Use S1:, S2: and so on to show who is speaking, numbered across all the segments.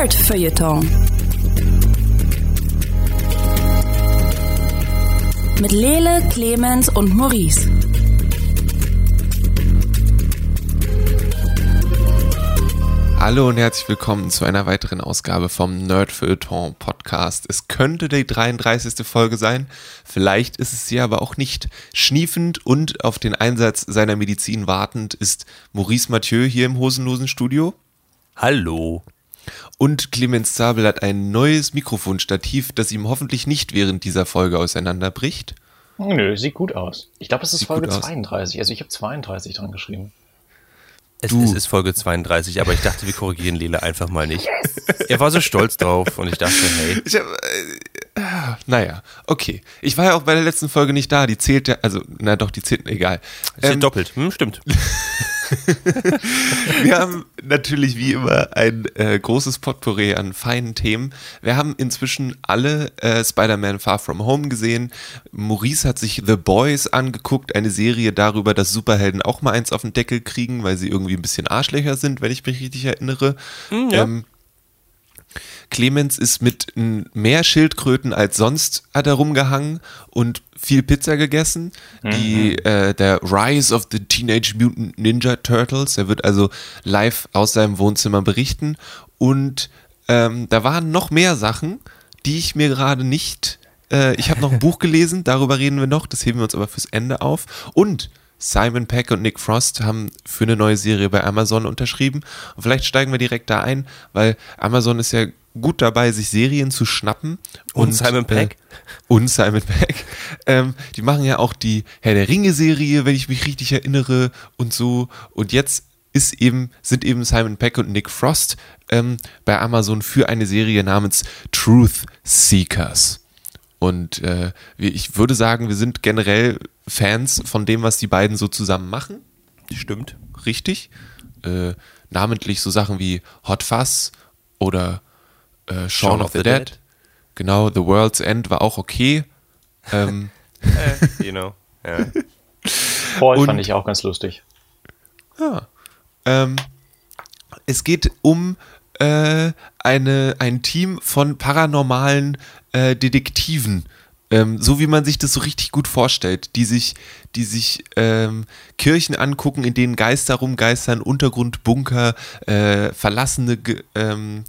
S1: Nerd Feuilleton. Mit Lele, Clemens und Maurice.
S2: Hallo und herzlich willkommen zu einer weiteren Ausgabe vom Nerd Feuilleton Podcast. Es könnte die 33. Folge sein, vielleicht ist es sie aber auch nicht. Schniefend und auf den Einsatz seiner Medizin wartend ist Maurice Mathieu hier im hosenlosen Studio.
S3: Hallo.
S2: Und Clemens Zabel hat ein neues Mikrofonstativ, das ihm hoffentlich nicht während dieser Folge auseinanderbricht.
S4: Nö, sieht gut aus. Ich glaube, es ist
S2: Sieht
S4: Folge
S2: gut aus.
S4: 32. Also ich habe 32 dran geschrieben.
S3: Es,
S2: Du.
S3: es ist Folge 32, aber ich dachte, wir korrigieren Lele einfach mal nicht. Er war so stolz drauf und ich dachte, hey,
S2: Ich hab, äh, naja, okay. Ich war ja auch bei der letzten Folge nicht da, die zählt ja, also, na doch, die zählt, egal.
S3: ist
S2: Ähm,
S3: doppelt. Hm, stimmt.
S2: Wir haben natürlich wie immer ein äh, großes Potpourri an feinen Themen. Wir haben inzwischen alle äh, Spider-Man Far From Home gesehen. Maurice hat sich The Boys angeguckt, eine Serie darüber, dass Superhelden auch mal eins auf den Deckel kriegen, weil sie irgendwie ein bisschen Arschlöcher sind, wenn ich mich richtig erinnere.
S3: ja.
S2: ähm, Clemens ist mit mehr Schildkröten als sonst hat er rumgehangen und viel Pizza gegessen. Die, äh, der Rise of the Teenage Mutant Ninja Turtles, er wird also live aus seinem Wohnzimmer berichten. Und ähm, da waren noch mehr Sachen, die ich mir gerade nicht. Äh, ich habe noch ein Buch gelesen, darüber reden wir noch, das heben wir uns aber fürs Ende auf. Und Simon Peck und Nick Frost haben für eine neue Serie bei Amazon unterschrieben. Und vielleicht steigen wir direkt da ein, weil Amazon ist ja gut dabei, sich Serien zu schnappen.
S3: Und Simon Peck.
S2: Äh, und Simon Peck. Ähm, die machen ja auch die Herr der Ringe-Serie, wenn ich mich richtig erinnere und so. Und jetzt ist eben, sind eben Simon Peck und Nick Frost ähm, bei Amazon für eine Serie namens Truth Seekers. Und äh, ich würde sagen, wir sind generell Fans von dem, was die beiden so zusammen machen.
S3: Stimmt.
S2: Richtig. Äh, namentlich so Sachen wie Hot Fuzz oder äh, Shaun of the, Dead. Genau, The World's End war auch okay. Ähm,
S3: Äh, genau. Ja.
S4: Paul
S2: Und-
S4: fand ich auch ganz lustig.
S2: Ja. Ähm, es geht um äh, eine, ein Team von paranormalen äh, Detektiven. Ähm, so wie man sich das so richtig gut vorstellt, die sich, die sich ähm, Kirchen angucken, in denen Geister rumgeistern, Untergrundbunker, äh, verlassene ähm,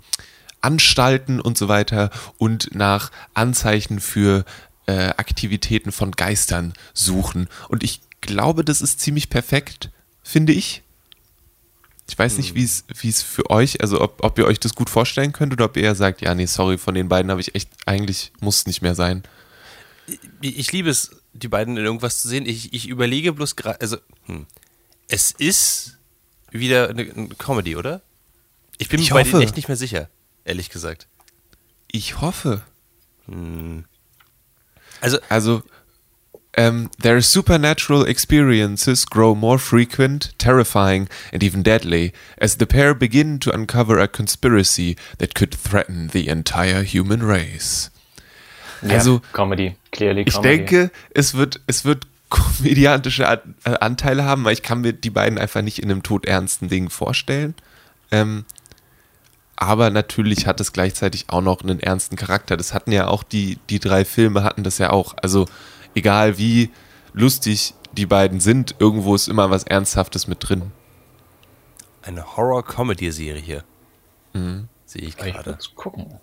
S2: Anstalten und so weiter und nach Anzeichen für äh, Aktivitäten von Geistern suchen. Und ich glaube, das ist ziemlich perfekt, finde ich. Ich weiß nicht, wie es wie es für euch, also ob, ob ihr euch das gut vorstellen könnt oder ob ihr sagt, ja, nee, sorry, von den beiden habe ich echt, eigentlich muss es nicht mehr sein.
S3: Ich liebe es, die beiden in irgendwas zu sehen. Ich, ich überlege bloß gerade, also, hm. es ist wieder eine, eine Comedy, oder? Ich bin mir
S2: Ich
S3: bei
S2: hoffe.
S3: denen echt nicht mehr sicher, ehrlich gesagt.
S2: Ich hoffe.
S3: Also,
S2: Also, ähm, their supernatural experiences grow more frequent, terrifying, and even deadly as the pair begin to uncover a conspiracy that could threaten the entire human race.
S4: Ja,
S2: Also,
S4: Comedy, clearly
S2: Ich
S4: Comedy.
S2: denke, es wird, es wird komödiantische An- äh, Anteile haben, weil ich kann mir die beiden einfach nicht in einem todernsten Ding vorstellen. Ähm, aber natürlich hat es gleichzeitig auch noch einen ernsten Charakter. Das hatten ja auch die, die drei Filme hatten das ja auch. Also egal wie lustig die beiden sind, irgendwo ist immer was Ernsthaftes mit drin.
S3: eine Horror-Comedy-Serie hier. Sehe ich
S4: Ich
S3: gerade.
S4: würde gucken.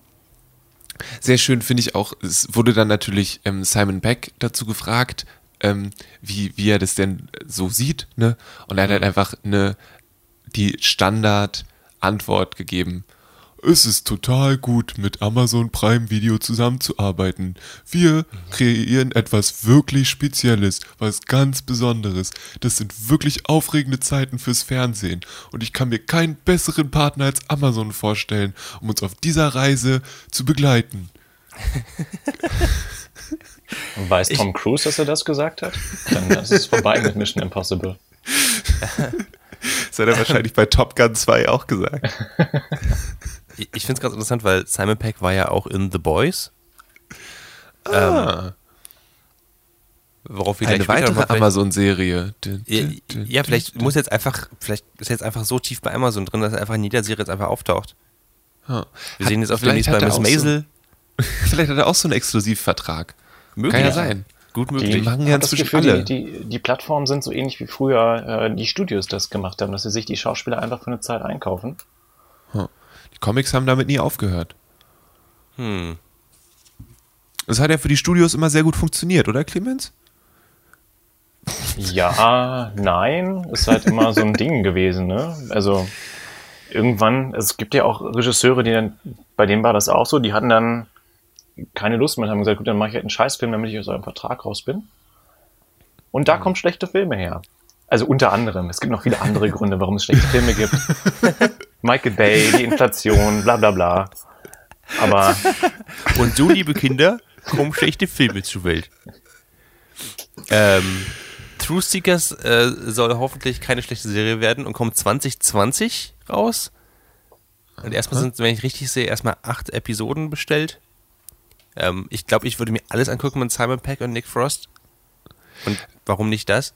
S2: Sehr schön finde ich auch, es wurde dann natürlich ähm, Simon Beck dazu gefragt, ähm, wie, wie er das denn so sieht, ne? Und er hat halt einfach eine, die Standard-Antwort gegeben. Es ist total gut, mit Amazon Prime Video zusammenzuarbeiten. Wir kreieren etwas wirklich Spezielles, was ganz Besonderes. Das sind wirklich aufregende Zeiten fürs Fernsehen. Und ich kann mir keinen besseren Partner als Amazon vorstellen, um uns auf dieser Reise zu begleiten.
S4: Und weiß Tom Cruise, dass er das gesagt hat? Dann ist es vorbei mit Mission Impossible.
S2: Das hat er wahrscheinlich bei Top Gun 2 auch gesagt.
S3: Ich, ich finde es ganz interessant, weil Simon Peck war ja auch in The Boys.
S2: Ah,
S3: Worauf wir
S2: eine weitere Amazon-Serie.
S3: Ja, ja, vielleicht muss jetzt einfach, vielleicht ist er jetzt einfach so tief bei Amazon drin, dass er einfach in jeder Serie jetzt einfach auftaucht.
S2: Ja.
S3: Wir sehen jetzt auf
S2: vielleicht
S3: demnächst bei
S2: hat
S3: Miss Maisel.
S2: So, vielleicht hat er auch so einen Exklusivvertrag. Kann ja sein.
S3: Gut
S4: Die
S3: möglich.
S2: machen ja inzwischen
S4: Gefühl,
S2: alle.
S4: Die, die, die Plattformen sind so ähnlich wie früher äh, die Studios das gemacht haben, dass sie sich die Schauspieler einfach für eine Zeit einkaufen.
S2: Comics haben damit nie aufgehört.
S3: Hm.
S2: Das hat ja für die Studios immer sehr gut funktioniert, oder Clemens?
S4: Ja, nein, ist halt immer so ein Ding gewesen, ne? Also irgendwann, es gibt ja auch Regisseure, die dann, bei denen war das auch so, die hatten dann keine Lust mehr, haben gesagt, gut, dann mache ich halt einen Scheißfilm, damit ich aus eurem Vertrag raus bin. Und da kommen schlechte Filme her. Also unter anderem. Es gibt noch viele andere Gründe, warum es schlechte Filme gibt. Michael Bay, die Inflation, bla bla bla. Aber
S3: Und so, liebe Kinder, kommen schlechte Filme zur Welt. Ähm, True Seekers äh, soll hoffentlich keine schlechte Serie werden und kommt 2020 raus. Und erstmal sind, wenn ich richtig sehe, erstmal acht Episoden bestellt. Ähm, ich glaube, ich würde mir alles angucken mit Simon Peck und Nick Frost. Und warum nicht das?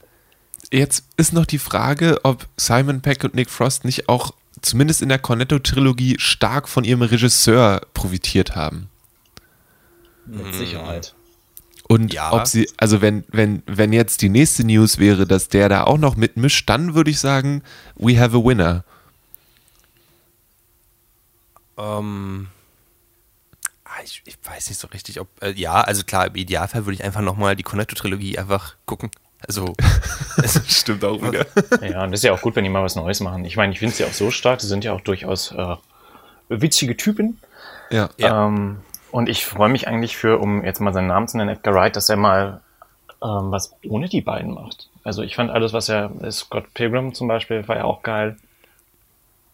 S2: Jetzt ist noch die Frage, ob Simon Peck und Nick Frost nicht auch zumindest in der Cornetto-Trilogie stark von ihrem Regisseur profitiert haben.
S4: mit Sicherheit.
S2: Und
S3: Ja.
S2: ob sie, also wenn, wenn, wenn jetzt die nächste News wäre, dass der da auch noch mitmischt, dann würde ich sagen, we have a winner.
S3: Ähm, ah, ich, ich weiß nicht so richtig, ob. Äh, ja, also klar, im Idealfall würde ich einfach nochmal die Cornetto-Trilogie einfach gucken. Also,
S2: Stimmt auch wieder.
S4: Ja, und das ist ja auch gut, wenn die mal was Neues machen. Ich meine, ich finde sie auch so stark, die sind ja auch durchaus äh, witzige Typen.
S2: Ja.
S3: Ja.
S4: Ähm, und ich freue mich eigentlich für, um jetzt mal seinen Namen zu nennen, Edgar Wright, dass er mal ähm, was ohne die beiden macht. Also ich fand alles, was er, Scott Pilgrim zum Beispiel, war ja auch geil.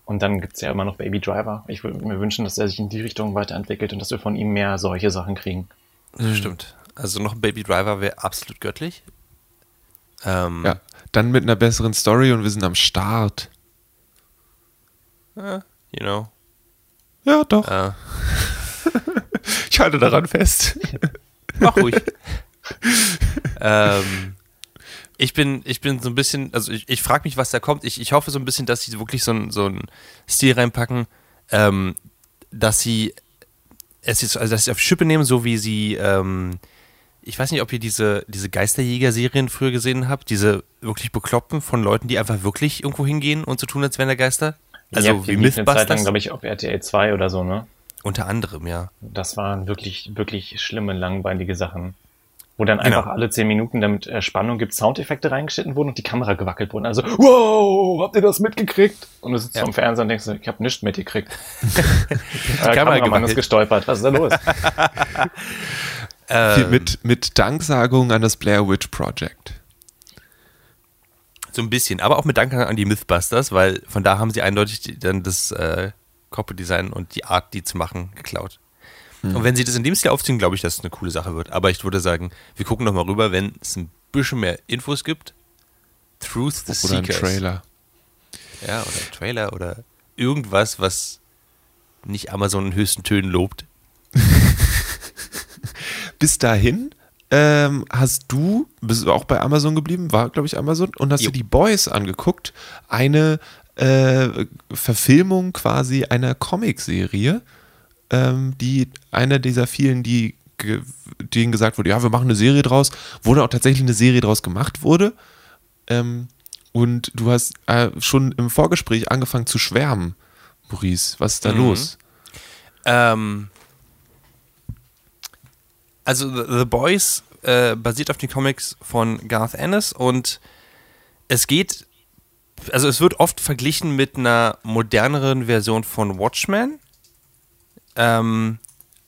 S4: Und dann gibt's ja immer noch Baby Driver. Ich würde mir wünschen, dass er sich in die Richtung weiterentwickelt und dass wir von ihm mehr solche Sachen kriegen.
S3: das stimmt. Also noch ein Baby Driver wäre absolut göttlich. Ähm,
S2: ja. Dann mit einer besseren Story und wir sind am Start.
S3: You know.
S2: Ja, doch.
S3: Äh,
S2: Ich halte daran fest.
S3: mach ruhig. ähm, ich bin, ich bin so ein bisschen, also ich, ich frage mich, was da kommt. Ich, ich hoffe so ein bisschen, dass sie wirklich so einen so einen Stil reinpacken, ähm, dass sie es jetzt, also dass sie auf Schippe nehmen, so wie sie, ähm, ich weiß nicht, ob ihr diese, diese Geisterjäger-Serien früher gesehen habt, diese wirklich Bekloppen von Leuten, die einfach wirklich irgendwo hingehen und so tun, als wären da Geister. Also
S4: ja,
S3: wie
S4: liefen eine Zeit lang,
S3: Mythbusters.
S4: glaube ich, auf RTL 2 oder so, ne?
S3: Unter anderem, ja.
S4: Das waren wirklich, wirklich schlimme, langweilige Sachen. Wo dann
S3: Genau.
S4: einfach alle zehn Minuten, damit äh, Spannung gibt, Soundeffekte reingeschnitten wurden und die Kamera gewackelt wurden. Also, wow, habt ihr das mitgekriegt? Und du sitzt
S3: Ja.
S4: vom Fernseher und denkst, ich habe nichts mitgekriegt.
S3: Die Kamera
S4: Kameramann ist gestolpert. Was ist da los?
S3: Ähm,
S2: mit, mit Danksagung an das Blair Witch Project.
S3: So ein bisschen, aber auch mit Dank an die Mythbusters, weil von da haben sie eindeutig dann das äh, Corporate-Design und die Art, die zu machen, geklaut. Und wenn sie das in dem Stil aufziehen, glaube ich, dass es eine coole Sache wird. Aber ich würde sagen, wir gucken noch mal rüber, wenn es ein bisschen mehr Infos gibt. Truth the
S2: Oder ein
S3: Seekers.
S2: Trailer.
S3: Ja, oder ein Trailer oder irgendwas, was nicht Amazon in höchsten Tönen lobt.
S2: Bis dahin ähm, hast du, bist du auch bei Amazon geblieben, war glaube ich Amazon, und hast
S3: Jo.
S2: dir die Boys angeguckt. Eine äh, Verfilmung quasi einer Comicserie, ähm, die einer dieser vielen, die ge denen gesagt wurde, ja, wir machen eine Serie draus, wurde auch tatsächlich eine Serie draus gemacht wurde. Ähm, und du hast äh, schon im Vorgespräch angefangen zu schwärmen, Maurice. Was ist da
S3: Mhm.
S2: los?
S3: Ähm, also The, Boys äh, basiert auf den Comics von Garth Ennis und es geht, also es wird oft verglichen mit einer moderneren Version von Watchmen. Ähm,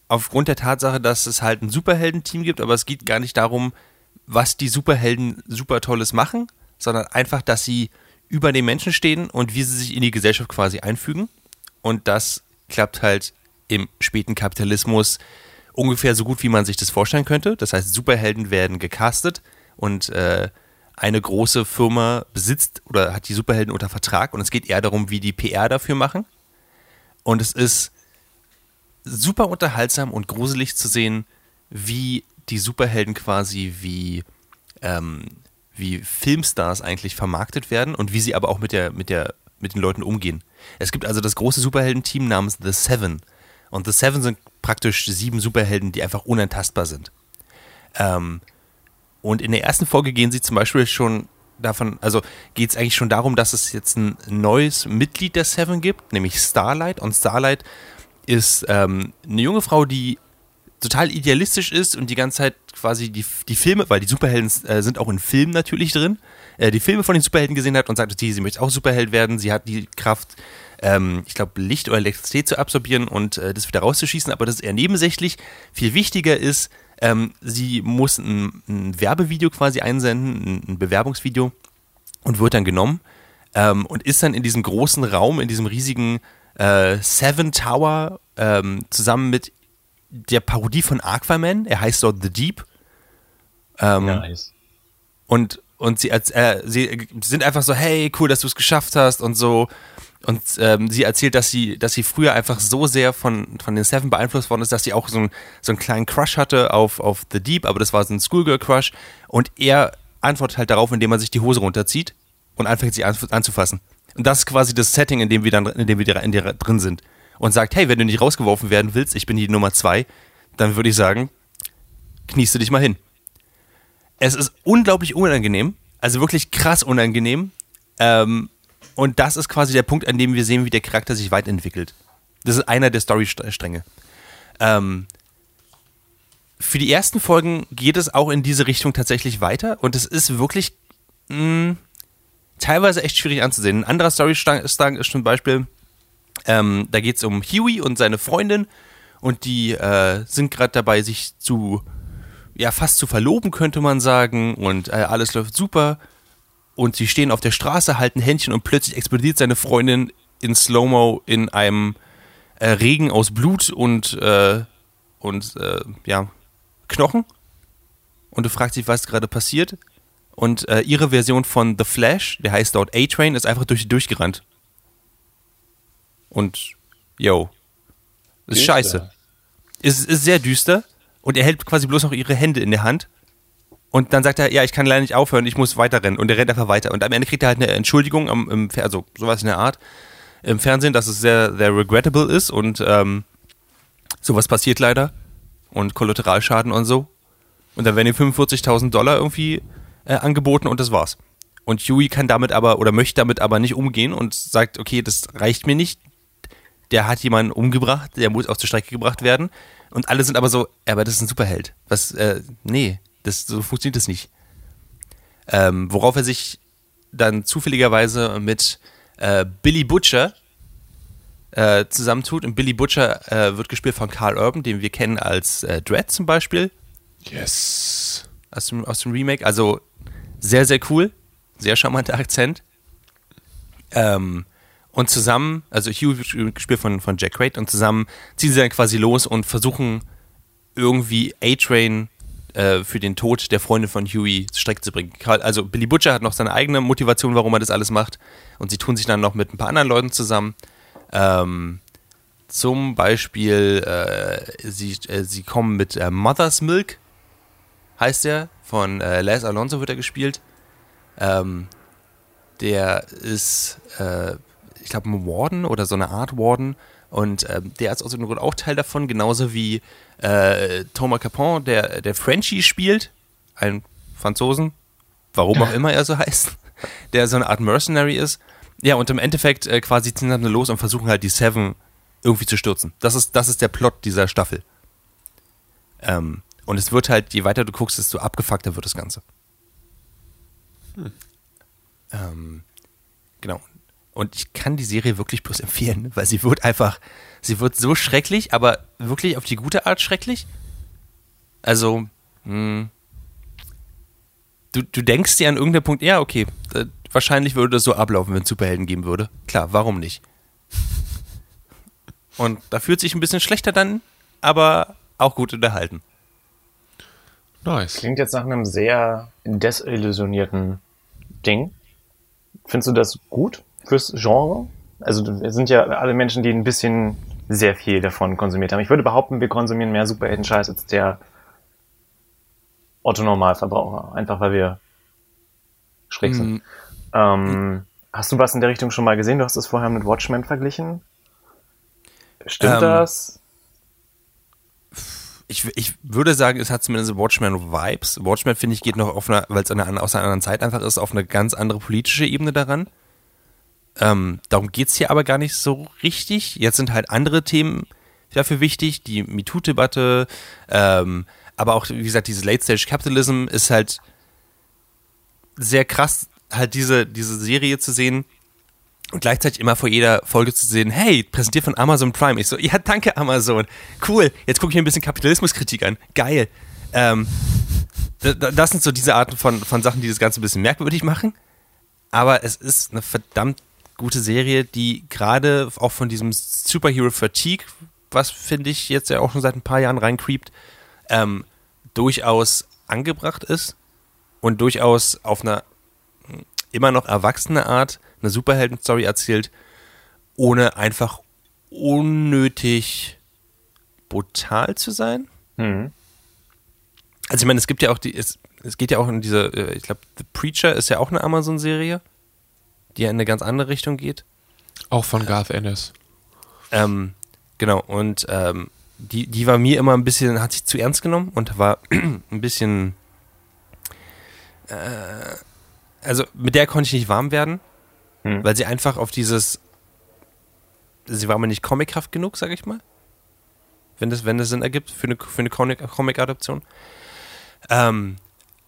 S3: aufgrund der Tatsache, dass es halt ein Superhelden-Team gibt, aber es geht gar nicht darum, was die Superhelden super Tolles machen, sondern einfach, dass sie über den Menschen stehen und wie sie sich in die Gesellschaft quasi einfügen. Und das klappt halt im späten Kapitalismus ungefähr so gut, wie man sich das vorstellen könnte. Das heißt, Superhelden werden gecastet und äh, eine große Firma besitzt oder hat die Superhelden unter Vertrag und es geht eher darum, wie die PR dafür machen. Und es ist super unterhaltsam und gruselig zu sehen, wie die Superhelden quasi wie, ähm, wie Filmstars eigentlich vermarktet werden und wie sie aber auch mit der, mit der mit den Leuten umgehen. Es gibt also das große Superheldenteam namens The Seven. Und The Seven sind praktisch sieben Superhelden, die einfach unantastbar sind. Ähm, und in der ersten Folge gehen sie zum Beispiel schon davon, also geht es eigentlich schon darum, dass es jetzt ein neues Mitglied der Seven gibt, nämlich Starlight. Und Starlight ist ähm, eine junge Frau, die total idealistisch ist und die ganze Zeit quasi die, die Filme, weil die Superhelden äh, sind auch in Filmen natürlich drin, äh, die Filme von den Superhelden gesehen hat und sagt, okay, sie möchte auch Superheld werden, sie hat die Kraft, ähm, ich glaube, Licht oder Elektrizität zu absorbieren und äh, das wieder rauszuschießen, aber das ist eher nebensächlich. Viel wichtiger ist, ähm, sie muss ein, ein, Werbevideo quasi einsenden, ein, ein Bewerbungsvideo und wird dann genommen ähm, und ist dann in diesem großen Raum, in diesem riesigen äh, Seven Tower ähm, zusammen mit der Parodie von Aquaman. Er heißt dort The Deep. Ähm, nice. Und, und sie, äh, sie sind einfach so, hey, cool, dass du es geschafft hast und so. Und ähm, sie erzählt, dass sie, dass sie früher einfach so sehr von, von den Seven beeinflusst worden ist, dass sie auch so, ein, so einen kleinen Crush hatte auf, auf The Deep, aber das war so ein Schoolgirl-Crush. Und er antwortet halt darauf, indem er sich die Hose runterzieht und anfängt, sie an, anzufassen. Und das ist quasi das Setting, in dem wir dann, in dem wir drin sind und sagt, hey, wenn du nicht rausgeworfen werden willst, ich bin die Nummer zwei, dann würde ich sagen, kniest du dich mal hin. Es ist unglaublich unangenehm, also wirklich krass unangenehm. Ähm, und das ist quasi der Punkt, an dem wir sehen, wie der Charakter sich weiterentwickelt. Das ist einer der Storystränge. Ähm, für die ersten Folgen geht es auch in diese Richtung tatsächlich weiter und es ist wirklich mh, teilweise echt schwierig anzusehen. Ein anderer Storystrang ist zum Beispiel, ähm, da geht es um Huey und seine Freundin und die äh, sind gerade dabei, sich zu, ja, fast zu verloben, könnte man sagen. Und äh, alles läuft super. Und sie stehen auf der Straße, halten Händchen und plötzlich explodiert seine Freundin in Slow-Mo in einem äh, Regen aus Blut und, äh, und äh, ja, Knochen. Und du fragst dich, was gerade passiert. Und äh, ihre Version von The Flash, der heißt dort A-Train, ist einfach durch durchgerannt. Und, yo, ist düster. scheiße. Ist, ist sehr düster und er hält quasi bloß noch ihre Hände in der Hand. Und dann sagt er, ja, ich kann leider nicht aufhören, ich muss weiterrennen. Und er rennt einfach weiter. Und am Ende kriegt er halt eine Entschuldigung, am, im, also sowas in der Art, im Fernsehen, dass es sehr, sehr regrettable ist und ähm, sowas passiert leider. Und Kollateralschaden und so. Und dann werden ihm 45.000 Dollar irgendwie äh, angeboten und das war's. Und Huey kann damit aber oder möchte damit aber nicht umgehen und sagt, okay, das reicht mir nicht, der hat jemanden umgebracht, der muss auf zur Strecke gebracht werden. Und alle sind aber so, aber das ist ein Superheld. Was, äh, nee, das, so funktioniert das nicht. Ähm, worauf er sich dann zufälligerweise mit äh, Billy Butcher äh, zusammentut. Und Billy Butcher äh, wird gespielt von Carl Urban, den wir kennen als äh, Dread zum Beispiel.
S2: Yes.
S3: Aus dem, aus dem Remake. Also sehr, sehr cool. Sehr charmanter Akzent. Ähm, und zusammen, also Hugh wird gespielt von, von Jack Quaid, und zusammen ziehen sie dann quasi los und versuchen irgendwie A-Train äh, für den Tod der Freundin von Huey zur Strecke zu bringen. Also Billy Butcher hat noch seine eigene Motivation, warum er das alles macht. Und sie tun sich dann noch mit ein paar anderen Leuten zusammen. Ähm, zum Beispiel, äh, sie, äh, sie kommen mit äh, Mother's Milk, heißt er, von äh, Les Alonso wird er gespielt. Ähm, der ist äh, ich glaube, ein Warden oder so eine Art Warden. Und ähm, der ist aus dem Grund auch Teil davon, genauso wie äh, Thomas Capon, der, der Frenchie spielt, ein Franzosen, warum auch immer er so heißt, der so eine Art Mercenary ist. Ja, und im Endeffekt äh, quasi ziehen dann los und versuchen halt die Seven irgendwie zu stürzen. Das ist, das ist der Plot dieser Staffel. Ähm, und es wird halt, je weiter du guckst, desto abgefuckter wird das Ganze. Hm. Ähm, genau. Und ich kann die Serie wirklich bloß empfehlen, weil sie wird einfach, sie wird so schrecklich, aber wirklich auf die gute Art schrecklich. Also, mh, hm, du, du denkst dir an irgendeinem Punkt, ja, okay, äh, wahrscheinlich würde das so ablaufen, wenn es Superhelden geben würde. Klar, warum nicht? Und da fühlt sich ein bisschen schlechter dann, aber auch gut unterhalten.
S4: Nice. Klingt jetzt nach einem sehr desillusionierten Ding. Findest du das gut? Fürs Genre. Also wir sind ja alle Menschen, die ein bisschen sehr viel davon konsumiert haben. Ich würde behaupten, wir konsumieren mehr Superhelden-Scheiß als der Otto-Normalverbraucher. Einfach weil wir schräg sind. Mhm. Ähm, Hast du was in der Richtung schon mal gesehen? Du hast es vorher mit Watchmen verglichen. Stimmt
S3: Ähm,
S4: das?
S3: Ich, ich würde sagen, es hat zumindest Watchmen-Vibes. Watchmen, finde ich, geht noch auf einer, weil es eine, aus einer anderen Zeit einfach ist, auf eine ganz andere politische Ebene daran. Ähm, darum geht's hier aber gar nicht so richtig. Jetzt sind halt andere Themen dafür wichtig, die MeToo-Debatte, ähm, aber auch, wie gesagt, dieses Late-Stage-Capitalism ist halt sehr krass, halt diese, diese Serie zu sehen und gleichzeitig immer vor jeder Folge zu sehen, hey, präsentiert von Amazon Prime. Ich so, ja, danke Amazon. Cool, jetzt gucke ich mir ein bisschen Kapitalismuskritik an. Geil. Ähm, da- da- das sind so diese Arten von, von Sachen, die das Ganze ein bisschen merkwürdig machen. Aber es ist eine verdammt gute Serie, die gerade auch von diesem Superhero Fatigue, was finde ich jetzt ja auch schon seit ein paar Jahren reincreept, ähm, durchaus angebracht ist und durchaus auf einer hm, immer noch erwachsene Art eine Superhelden-Story erzählt, ohne einfach unnötig brutal zu sein.
S4: Hm.
S3: Also ich meine, es gibt ja auch die, es, es geht ja auch in diese, äh, ich glaube, The Preacher ist ja auch eine Amazon-Serie, die ja in eine ganz andere Richtung geht.
S2: Auch von Garth Ennis.
S3: Ähm, genau, und ähm, die, die war mir immer ein bisschen, hat sich zu ernst genommen und war ein bisschen, äh, also mit der konnte ich nicht warm werden,
S4: Hm.
S3: weil sie einfach auf dieses, sie war mir nicht comichaft genug, sag ich mal. Wenn das, wenn das Sinn ergibt für eine, für eine Comic- Comic-Adaption. Ähm,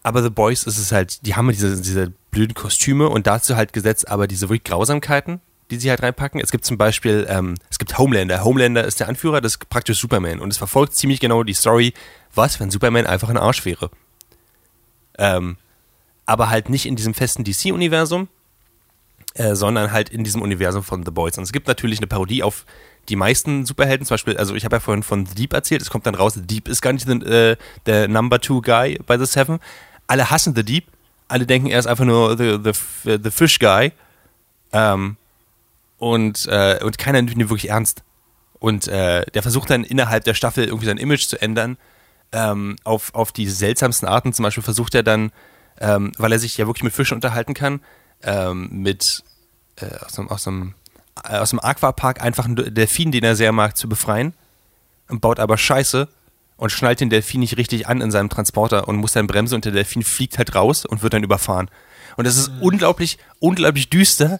S3: aber The Boys ist es halt, die haben diese, diese blöden Kostüme und dazu halt gesetzt aber diese wirklich Grausamkeiten, die sie halt reinpacken. Es gibt zum Beispiel, ähm, es gibt Homelander. Homelander ist der Anführer, das ist praktisch Superman. Und es verfolgt ziemlich genau die Story, was, wenn Superman einfach ein Arsch wäre. Ähm, aber halt nicht in diesem festen DC-Universum, äh, sondern halt in diesem Universum von The Boys. Und es gibt natürlich eine Parodie auf die meisten Superhelden, zum Beispiel, also ich habe ja vorhin von The Deep erzählt, es kommt dann raus, The Deep ist gar nicht äh, der Number Two Guy bei The Seven. Alle hassen The Deep, alle denken, er ist einfach nur The, the, the Fish Guy. Ähm, und, äh, und keiner nimmt ihn wirklich ernst. Und äh, der versucht dann innerhalb der Staffel irgendwie sein Image zu ändern. Ähm, auf, auf die seltsamsten Arten. Zum Beispiel versucht er dann, ähm, weil er sich ja wirklich mit Fischen unterhalten kann, ähm, mit äh, aus einem, aus, einem, äh, aus einem Aquapark einfach einen Delfin, den er sehr mag, zu befreien. Und baut aber Scheiße und schnallt den Delfin nicht richtig an in seinem Transporter und muss dann bremsen und der Delfin fliegt halt raus und wird dann überfahren. Und das ist unglaublich, unglaublich düster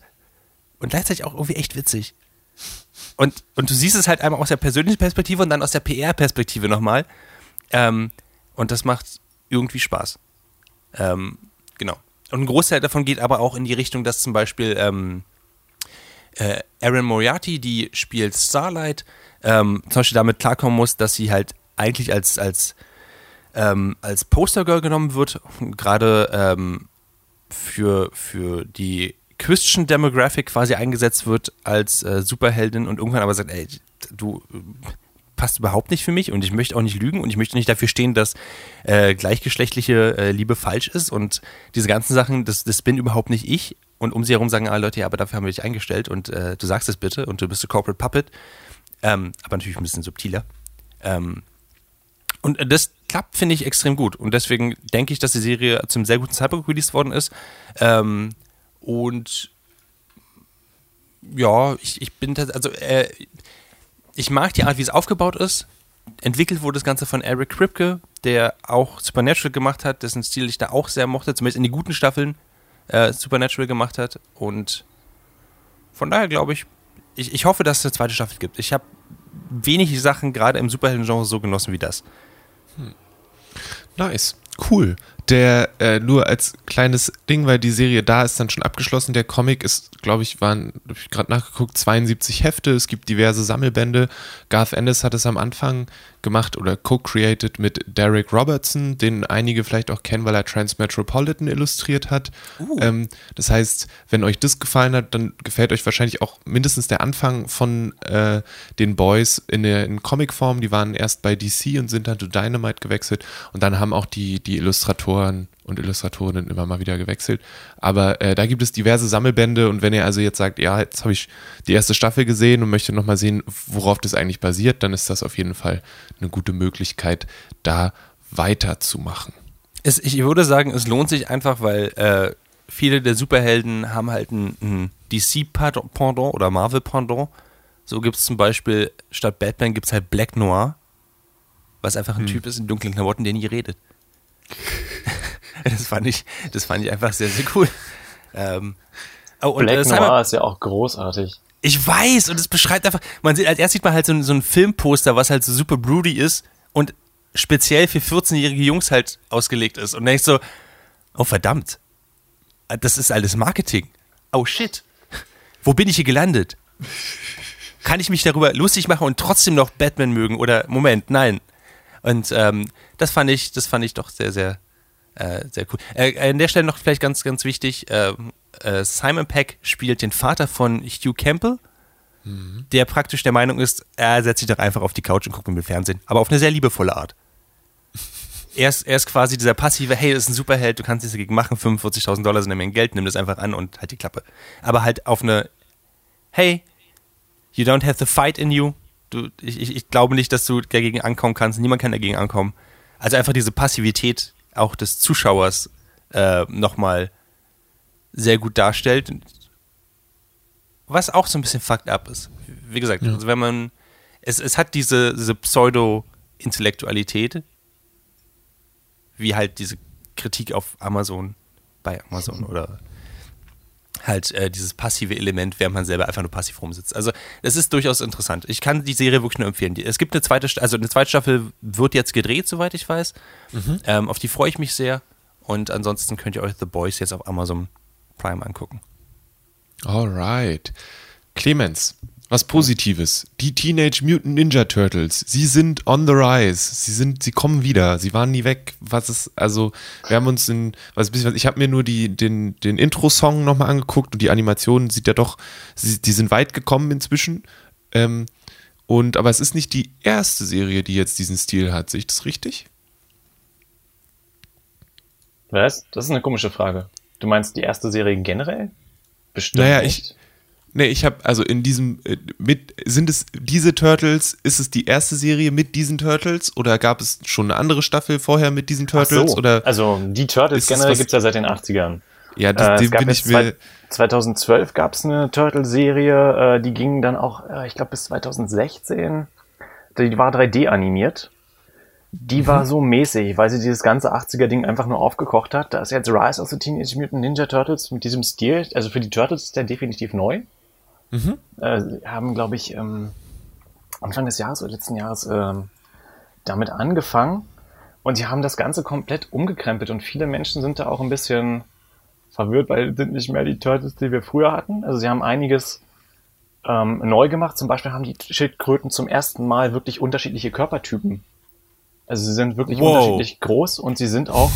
S3: und gleichzeitig auch irgendwie echt witzig. Und, und du siehst es halt einmal aus der persönlichen Perspektive und dann aus der PR-Perspektive nochmal. Ähm, und das macht irgendwie Spaß. Ähm, genau. Und ein Großteil davon geht aber auch in die Richtung, dass zum Beispiel ähm, äh, Erin Moriarty, die spielt Starlight, ähm, zum Beispiel damit klarkommen muss, dass sie halt eigentlich als, als, ähm, als Postergirl genommen wird, gerade ähm, für, für die Christian Demographic quasi eingesetzt wird als äh, Superheldin und irgendwann aber sagt, ey, du äh, passt überhaupt nicht für mich und ich möchte auch nicht lügen und ich möchte nicht dafür stehen, dass äh, gleichgeschlechtliche äh, Liebe falsch ist und diese ganzen Sachen, das, das bin überhaupt nicht ich. Und um sie herum sagen alle Leute, ja, aber dafür haben wir dich eingestellt und äh, du sagst es bitte und du bist ein Corporate Puppet. Ähm, aber natürlich ein bisschen subtiler. Ähm, und das klappt, finde ich, extrem gut. Und deswegen denke ich, dass die Serie zum sehr guten Zeitpunkt released worden ist. Ähm, und ja, ich, ich bin also äh, ich mag die Art, wie es aufgebaut ist. Entwickelt wurde das Ganze von Eric Kripke, der auch Supernatural gemacht hat, dessen Stil ich da auch sehr mochte, zumindest in die guten Staffeln äh, Supernatural gemacht hat. Und von daher glaube ich, ich, ich hoffe, dass es eine zweite Staffel gibt. Ich habe wenig Sachen gerade im Superhelden-Genre so genossen wie das.
S2: Nice. Cool. Der, äh, nur als kleines Ding, weil die Serie da ist dann schon abgeschlossen. Der Comic ist, glaube ich, waren, habe ich gerade nachgeguckt, 72 Hefte. Es gibt diverse Sammelbände. Garth Ennis hat es am Anfang gemacht oder co-created mit Derek Robertson, den einige vielleicht auch kennen, weil er Transmetropolitan illustriert hat. Ähm, das heißt, wenn euch das gefallen hat, dann gefällt euch wahrscheinlich auch mindestens der Anfang von äh, den Boys in der in Comicform. Die waren erst bei DC und sind dann zu Dynamite gewechselt und dann haben auch die, die Illustratoren und Illustratorinnen immer mal wieder gewechselt. Aber äh, da gibt es diverse Sammelbände und wenn ihr also jetzt sagt, ja, jetzt habe ich die erste Staffel gesehen und möchte nochmal sehen, worauf das eigentlich basiert, dann ist das auf jeden Fall eine gute Möglichkeit, da weiterzumachen.
S3: Es, ich würde sagen, es lohnt sich einfach, weil äh, viele der Superhelden haben halt ein, ein DC-Pendant oder Marvel-Pendant. So gibt es zum Beispiel, statt Batman gibt es halt Black Noir, was einfach ein Typ ist in dunklen Klamotten, der nie redet. das, fand ich, das fand ich einfach sehr, sehr cool. Ähm, oh, und,
S4: Black
S3: äh, Simon-
S4: Noir ist ja auch großartig.
S3: ich weiß, und es beschreibt einfach, man sieht, als erst sieht man halt so, ein- so ein Filmposter, was halt so super broody ist und speziell für 14-jährige Jungs halt ausgelegt ist. Und dann denkst so, oh verdammt, das ist alles Marketing. Oh shit, wo bin ich hier gelandet? Kann ich mich darüber lustig machen und trotzdem noch Batman mögen? Oder Moment, nein. Und ähm, das fand ich, das fand ich doch sehr, sehr, äh, sehr cool. Äh, an der Stelle noch vielleicht ganz, ganz wichtig: ähm, äh, Simon Peck spielt den Vater von Hugh Campbell, der praktisch der Meinung ist, er setzt sich doch einfach auf die Couch und guckt mit dem Fernsehen, aber auf eine sehr liebevolle Art. Er ist, er ist quasi dieser passive, hey, das ist ein Superheld, du kannst nichts dagegen machen, 45.000 Dollar sind eine Menge Geld, nimm das einfach an und halt die Klappe. Aber halt auf eine, hey, you don't have the fight in you. Du, ich, ich, glaube nicht, dass du dagegen ankommen kannst. Niemand kann dagegen ankommen. Also einfach diese Passivität auch des Zuschauers äh, nochmal sehr gut darstellt. Was auch so ein bisschen fucked up ist. Wie gesagt, also wenn man, es, es hat diese, diese Pseudo-Intellektualität, wie halt diese Kritik auf Amazon, bei Amazon oder halt äh, dieses passive Element, während man selber einfach nur passiv rumsitzt. Also es ist durchaus interessant. Ich kann die Serie wirklich nur empfehlen. Es gibt eine zweite, also eine zweite Staffel wird jetzt gedreht, soweit ich weiß. Ähm, auf die freue ich mich sehr. Und ansonsten könnt ihr euch The Boys jetzt auf Amazon Prime angucken.
S2: Alright. Clemens, was Positives. Die Teenage Mutant Ninja Turtles, sie sind on the rise. Sie sind, sie kommen wieder. Sie waren nie weg. Was ist, also, wir haben uns in, was, bisschen- ich habe mir nur die, den, den Intro-Song nochmal angeguckt und die Animation sieht ja doch, sie, die sind weit gekommen inzwischen. Ähm, und, aber es ist nicht die erste Serie, die jetzt diesen Stil hat. Sehe ich das richtig?
S4: Was? Das ist eine komische Frage. Du meinst die erste Serie generell? Bestimmt
S2: Naja,
S4: nicht.
S2: ich- Nee, ich habe also in diesem äh, mit sind es diese Turtles, ist es die erste Serie mit diesen Turtles oder gab es schon eine andere Staffel vorher mit diesen Turtles
S4: so.
S2: oder
S4: also die Turtles generell gibt es ja seit den 80ern.
S2: ja, das,
S4: Äh,
S2: dem bin ich mir
S4: 2012 gab es eine Turtle-Serie, äh, die ging dann auch, äh, ich glaube, bis 2016. Die war 3D animiert. Die
S2: Mhm.
S4: war so mäßig, weil sie dieses ganze 80er-Ding einfach nur aufgekocht hat. Da ist jetzt Rise of the Teenage Mutant Ninja Turtles mit diesem Stil. Also für die Turtles ist der definitiv neu.
S2: Mhm.
S4: Äh, sie haben, glaube ich, ähm, Anfang des Jahres oder letzten Jahres ähm, damit angefangen. Und sie haben das Ganze komplett umgekrempelt. Und viele Menschen sind da auch ein bisschen verwirrt, weil es sind nicht mehr die Turtles, die wir früher hatten. Also sie haben einiges ähm, neu gemacht. Zum Beispiel haben die Schildkröten zum ersten Mal wirklich unterschiedliche Körpertypen. Also sie sind wirklich
S3: Wow.
S4: unterschiedlich groß und sie sind auch,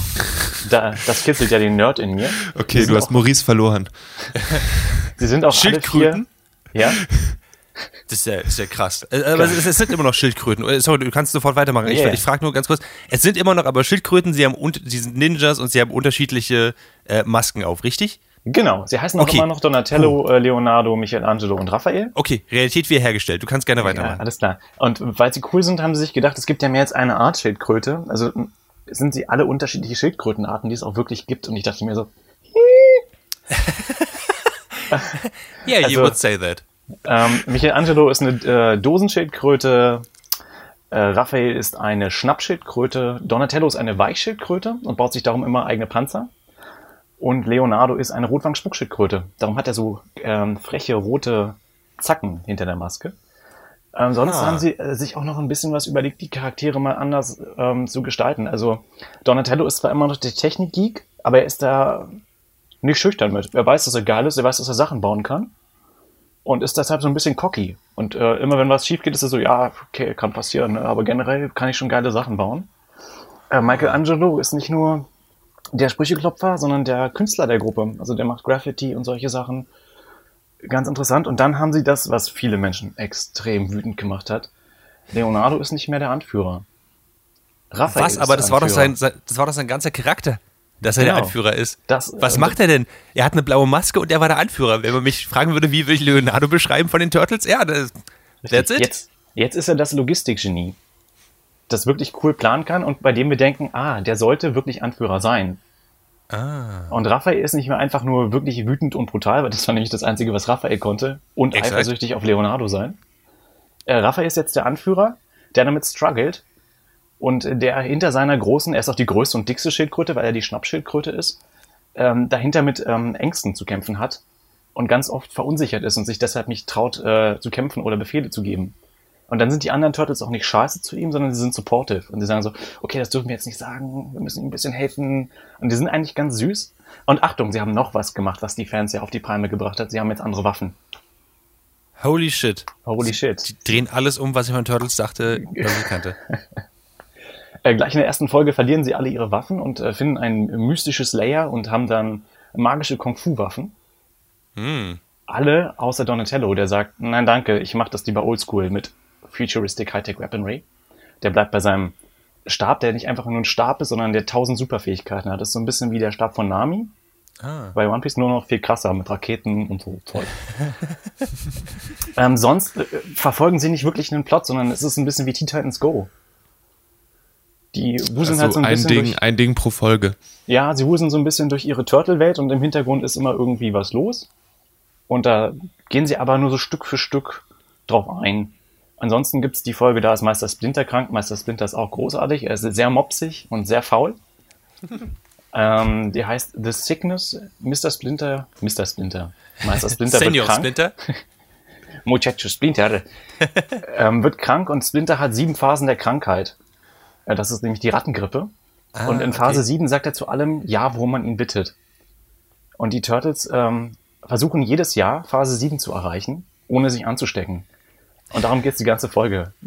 S4: da, das kitzelt ja den Nerd in mir.
S2: Okay, du hast
S4: auch,
S2: Maurice verloren.
S4: Sie sind auch alle
S3: Schildkröten?
S4: Ja,
S3: Das ist ja, ist ja krass. Äh, Aber es, es sind immer noch Schildkröten. Äh, Sorry, du kannst sofort weitermachen. Ich,
S4: Yeah.
S3: ich frage nur ganz kurz. Es sind immer noch aber Schildkröten, sie, haben, sie sind Ninjas und sie haben unterschiedliche äh, Masken auf, richtig?
S4: genau. Sie heißen auch
S3: Okay.
S4: immer noch Donatello, äh, Leonardo, Michelangelo und Raphael.
S3: Okay, Realität wiederhergestellt. Du kannst gerne
S4: Ja,
S3: weitermachen.
S4: alles klar. Und weil sie cool sind, haben sie sich gedacht, es gibt ja mehr als eine Art Schildkröte. Also sind sie alle unterschiedliche Schildkrötenarten, die es auch wirklich gibt. Und ich dachte mir so,
S3: Yeah, you
S4: Also-
S3: would say that.
S4: ähm, Michelangelo ist eine äh, Dosenschildkröte, äh, Raphael ist eine Schnappschildkröte, Donatello ist eine Weichschildkröte und baut sich darum immer eigene Panzer. Und Leonardo ist eine Rotwang-Schmuckschildkröte. Darum hat er so ähm, freche rote Zacken hinter der Maske. Ähm, sonst
S3: Ah.
S4: haben sie äh, sich auch noch ein bisschen was überlegt, die Charaktere mal anders ähm, zu gestalten. Also Donatello ist zwar immer noch der Technikgeek, aber er ist da nicht schüchtern mit. Er weiß, dass er geil ist, er weiß, dass er Sachen bauen kann und ist deshalb so ein bisschen cocky. Und äh, immer wenn was schief geht, ist er so, ja, okay, kann passieren, ne? aber generell kann ich schon geile Sachen bauen. Äh, Michelangelo ist nicht nur der Sprücheklopfer, sondern der Künstler der Gruppe. Also der macht Graffiti und solche Sachen. Ganz interessant. Und dann haben sie das, was viele Menschen extrem wütend gemacht hat. Leonardo ist nicht mehr der Anführer. Raphael
S3: Was? Aber das war, doch sein, sein, das war doch sein ganzer Charakter, dass er der
S4: Genau.
S3: Anführer ist.
S4: Das,
S3: Was
S4: äh,
S3: macht er denn? Er hat eine blaue Maske und er war der Anführer. Wenn man mich fragen würde, wie würde ich Leonardo beschreiben von den Turtles? Ja, das, that's it.
S4: Jetzt, jetzt ist er das Logistikgenie, das wirklich cool planen kann und bei dem wir denken, ah, der sollte wirklich Anführer sein.
S3: Ah.
S4: Und Raphael ist nicht mehr einfach nur wirklich wütend und brutal, weil das war nämlich das Einzige, was Raphael konnte, und
S3: Exakt.
S4: eifersüchtig auf Leonardo sein. Äh, Raphael ist jetzt der Anführer, der damit struggelt und der hinter seiner großen, er ist auch die größte und dickste Schildkröte, weil er die Schnappschildkröte ist, ähm, dahinter mit ähm, Ängsten zu kämpfen hat und ganz oft verunsichert ist und sich deshalb nicht traut äh, zu kämpfen oder Befehle zu geben. Und dann sind die anderen Turtles auch nicht scheiße zu ihm, sondern sie sind supportive. Und sie sagen so, okay, das dürfen wir jetzt nicht sagen, wir müssen ihm ein bisschen helfen. Und die sind eigentlich ganz süß. Und Achtung, sie haben noch was gemacht, was die Fans ja auf die Palme gebracht hat. Sie haben jetzt andere Waffen.
S3: Holy shit.
S4: Holy shit.
S3: Die drehen alles um, was ich von Turtles dachte, was ich kannte.
S4: Äh, gleich in der ersten Folge verlieren sie alle ihre Waffen und äh, finden ein mystisches Layer und haben dann magische Kung-Fu-Waffen.
S3: Hm.
S4: Alle außer Donatello, der sagt, nein danke, ich mach das lieber oldschool mit Futuristic Hightech Weaponry. Der bleibt bei seinem Stab, der nicht einfach nur ein Stab ist, sondern der tausend Superfähigkeiten hat. Das ist so ein bisschen wie der Stab von Nami.
S3: Ah.
S4: Bei One Piece nur noch viel krasser mit Raketen und so Zeug. ähm, sonst äh, verfolgen sie nicht wirklich einen Plot, sondern es ist ein bisschen wie Teen Titans Go. Die wuseln
S2: Also
S4: halt so ein
S2: ein,
S4: bisschen
S2: Ding,
S4: durch,
S2: ein Ding pro Folge.
S4: ja, sie wuseln so ein bisschen durch ihre Turtle-Welt und im Hintergrund ist immer irgendwie was los. Und da gehen sie aber nur so Stück für Stück drauf ein. Ansonsten gibt's die Folge, da ist Meister Splinter krank. Meister Splinter ist auch großartig. Er ist sehr mopsig und sehr faul. ähm, die heißt The Sickness, Mr. Splinter, Mr. Splinter. Meister Splinter wird
S3: Senior
S4: krank.
S3: Splinter.
S4: Muchacho Splinter ähm, wird krank und Splinter hat sieben Phasen der Krankheit. Äh, das ist nämlich die Rattengrippe.
S3: Ah,
S4: und in Phase
S3: okay.
S4: 7 sagt er zu allem Ja, worum man ihn bittet. Und die Turtles ähm, versuchen jedes Jahr Phase 7 zu erreichen, ohne sich anzustecken. Und darum geht's die ganze Folge.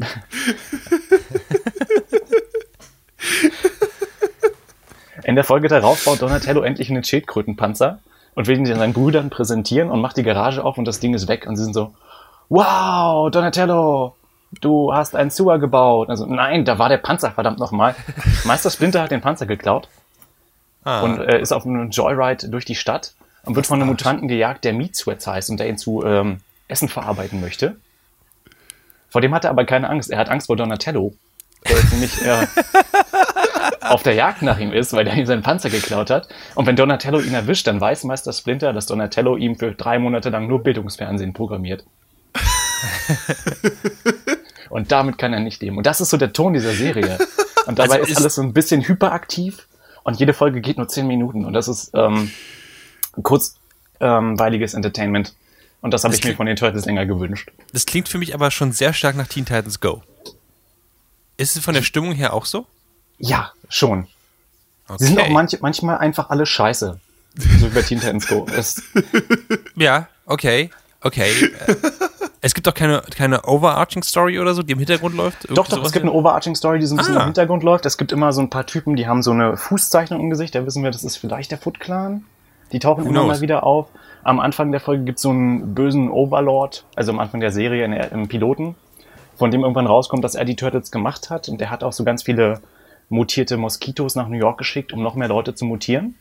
S4: In der Folge darauf baut Donatello endlich einen Schildkrötenpanzer und will ihn seinen Brüdern präsentieren und macht die Garage auf und das Ding ist weg. Und sie sind so, wow, Donatello, du hast einen Sewer gebaut. Also nein, da war der Panzer, verdammt nochmal. Meister Splinter hat den Panzer geklaut
S3: Ah.
S4: und äh, ist auf einem Joyride durch die Stadt und wird von einem Mutanten gejagt, der Meat Sweats heißt und der ihn zu ähm, Essen verarbeiten möchte. Vor dem hat er aber keine Angst. Er hat Angst vor Donatello, der jetzt nämlich äh, auf der Jagd nach ihm ist, weil der ihm seinen Panzer geklaut hat. Und wenn Donatello ihn erwischt, dann weiß Meister Splinter, dass Donatello ihm für drei Monate lang nur Bildungsfernsehen programmiert. Und damit kann er nicht leben. Und das ist so der Ton dieser Serie. Und dabei
S3: Also
S4: ist
S3: ist-
S4: alles so ein bisschen hyperaktiv und jede Folge geht nur zehn Minuten. Und das ist ähm, kurzweiliges Entertainment. Und das habe ich mir von den Turtles länger gewünscht.
S3: Das klingt für mich aber schon sehr stark nach Teen Titans Go. Ist es von der Stimmung her auch so?
S4: Ja, schon.
S3: Okay.
S4: Sie sind auch manch, manchmal einfach alle scheiße. So wie bei Teen Titans Go.
S3: Ja, okay, okay. Es gibt doch keine, keine overarching Story oder so, die im Hintergrund läuft?
S4: doch, doch, es gibt eine overarching Story, die so ein bisschen
S3: Ah.
S4: im Hintergrund läuft. Es gibt immer so ein paar Typen, die haben so eine Fußzeichnung im Gesicht. Da wissen wir, das ist vielleicht der Foot Clan. Die tauchen immer
S3: knows?
S4: mal wieder auf. Am Anfang der Folge gibt es so einen bösen Overlord, also am Anfang der Serie der, im Piloten, von dem irgendwann rauskommt, dass er die Turtles gemacht hat. Und der hat auch so ganz viele mutierte Moskitos nach New York geschickt, um noch mehr Leute zu mutieren.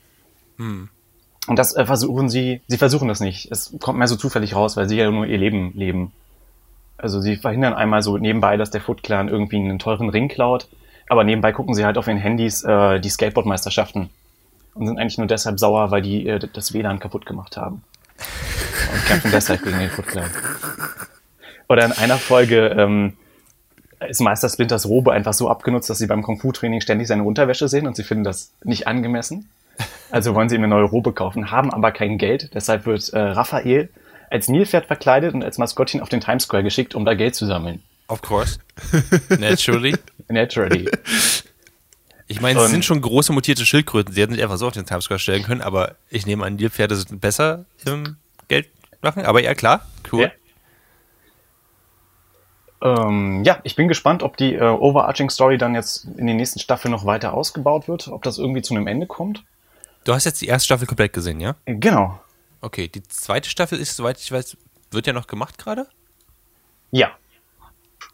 S4: Und das äh, versuchen sie, sie versuchen das nicht. Es kommt mehr so zufällig raus, weil sie ja nur ihr Leben leben. Also sie verhindern einmal so nebenbei, dass der Foot Clan irgendwie einen teuren Ring klaut, aber nebenbei gucken sie halt auf ihren Handys äh, die Skateboard-Meisterschaften und sind eigentlich nur deshalb sauer, weil die äh, das WLAN kaputt gemacht haben. Und kämpfen deshalb gegen den Foot Clan. Oder in einer Folge ähm, ist Meister Splinters Robe einfach so abgenutzt, dass sie beim Kung-Fu-Training ständig seine Unterwäsche sehen und sie finden das nicht angemessen. Also wollen sie ihm eine neue Robe kaufen, haben aber kein Geld. Deshalb wird äh, Raphael als Nilpferd verkleidet und als Maskottchen auf den Times Square geschickt, um da Geld zu sammeln.
S3: Of course. Naturally.
S4: Naturally.
S3: Ich meine, es sind schon große mutierte Schildkröten. Sie hätten sich einfach so auf den Times Square stellen können, aber ich nehme an, Nilpferde sind besser im Geld machen. Aber ja, klar, cool.
S4: Ja. Ähm, ja, ich bin gespannt, ob die äh, Overarching Story dann jetzt in den nächsten Staffeln noch weiter ausgebaut wird, ob das irgendwie zu einem Ende kommt.
S3: Du hast jetzt die erste Staffel komplett gesehen, ja?
S4: Genau.
S3: Okay, die zweite Staffel ist, soweit ich weiß, wird ja noch gemacht gerade?
S4: Ja.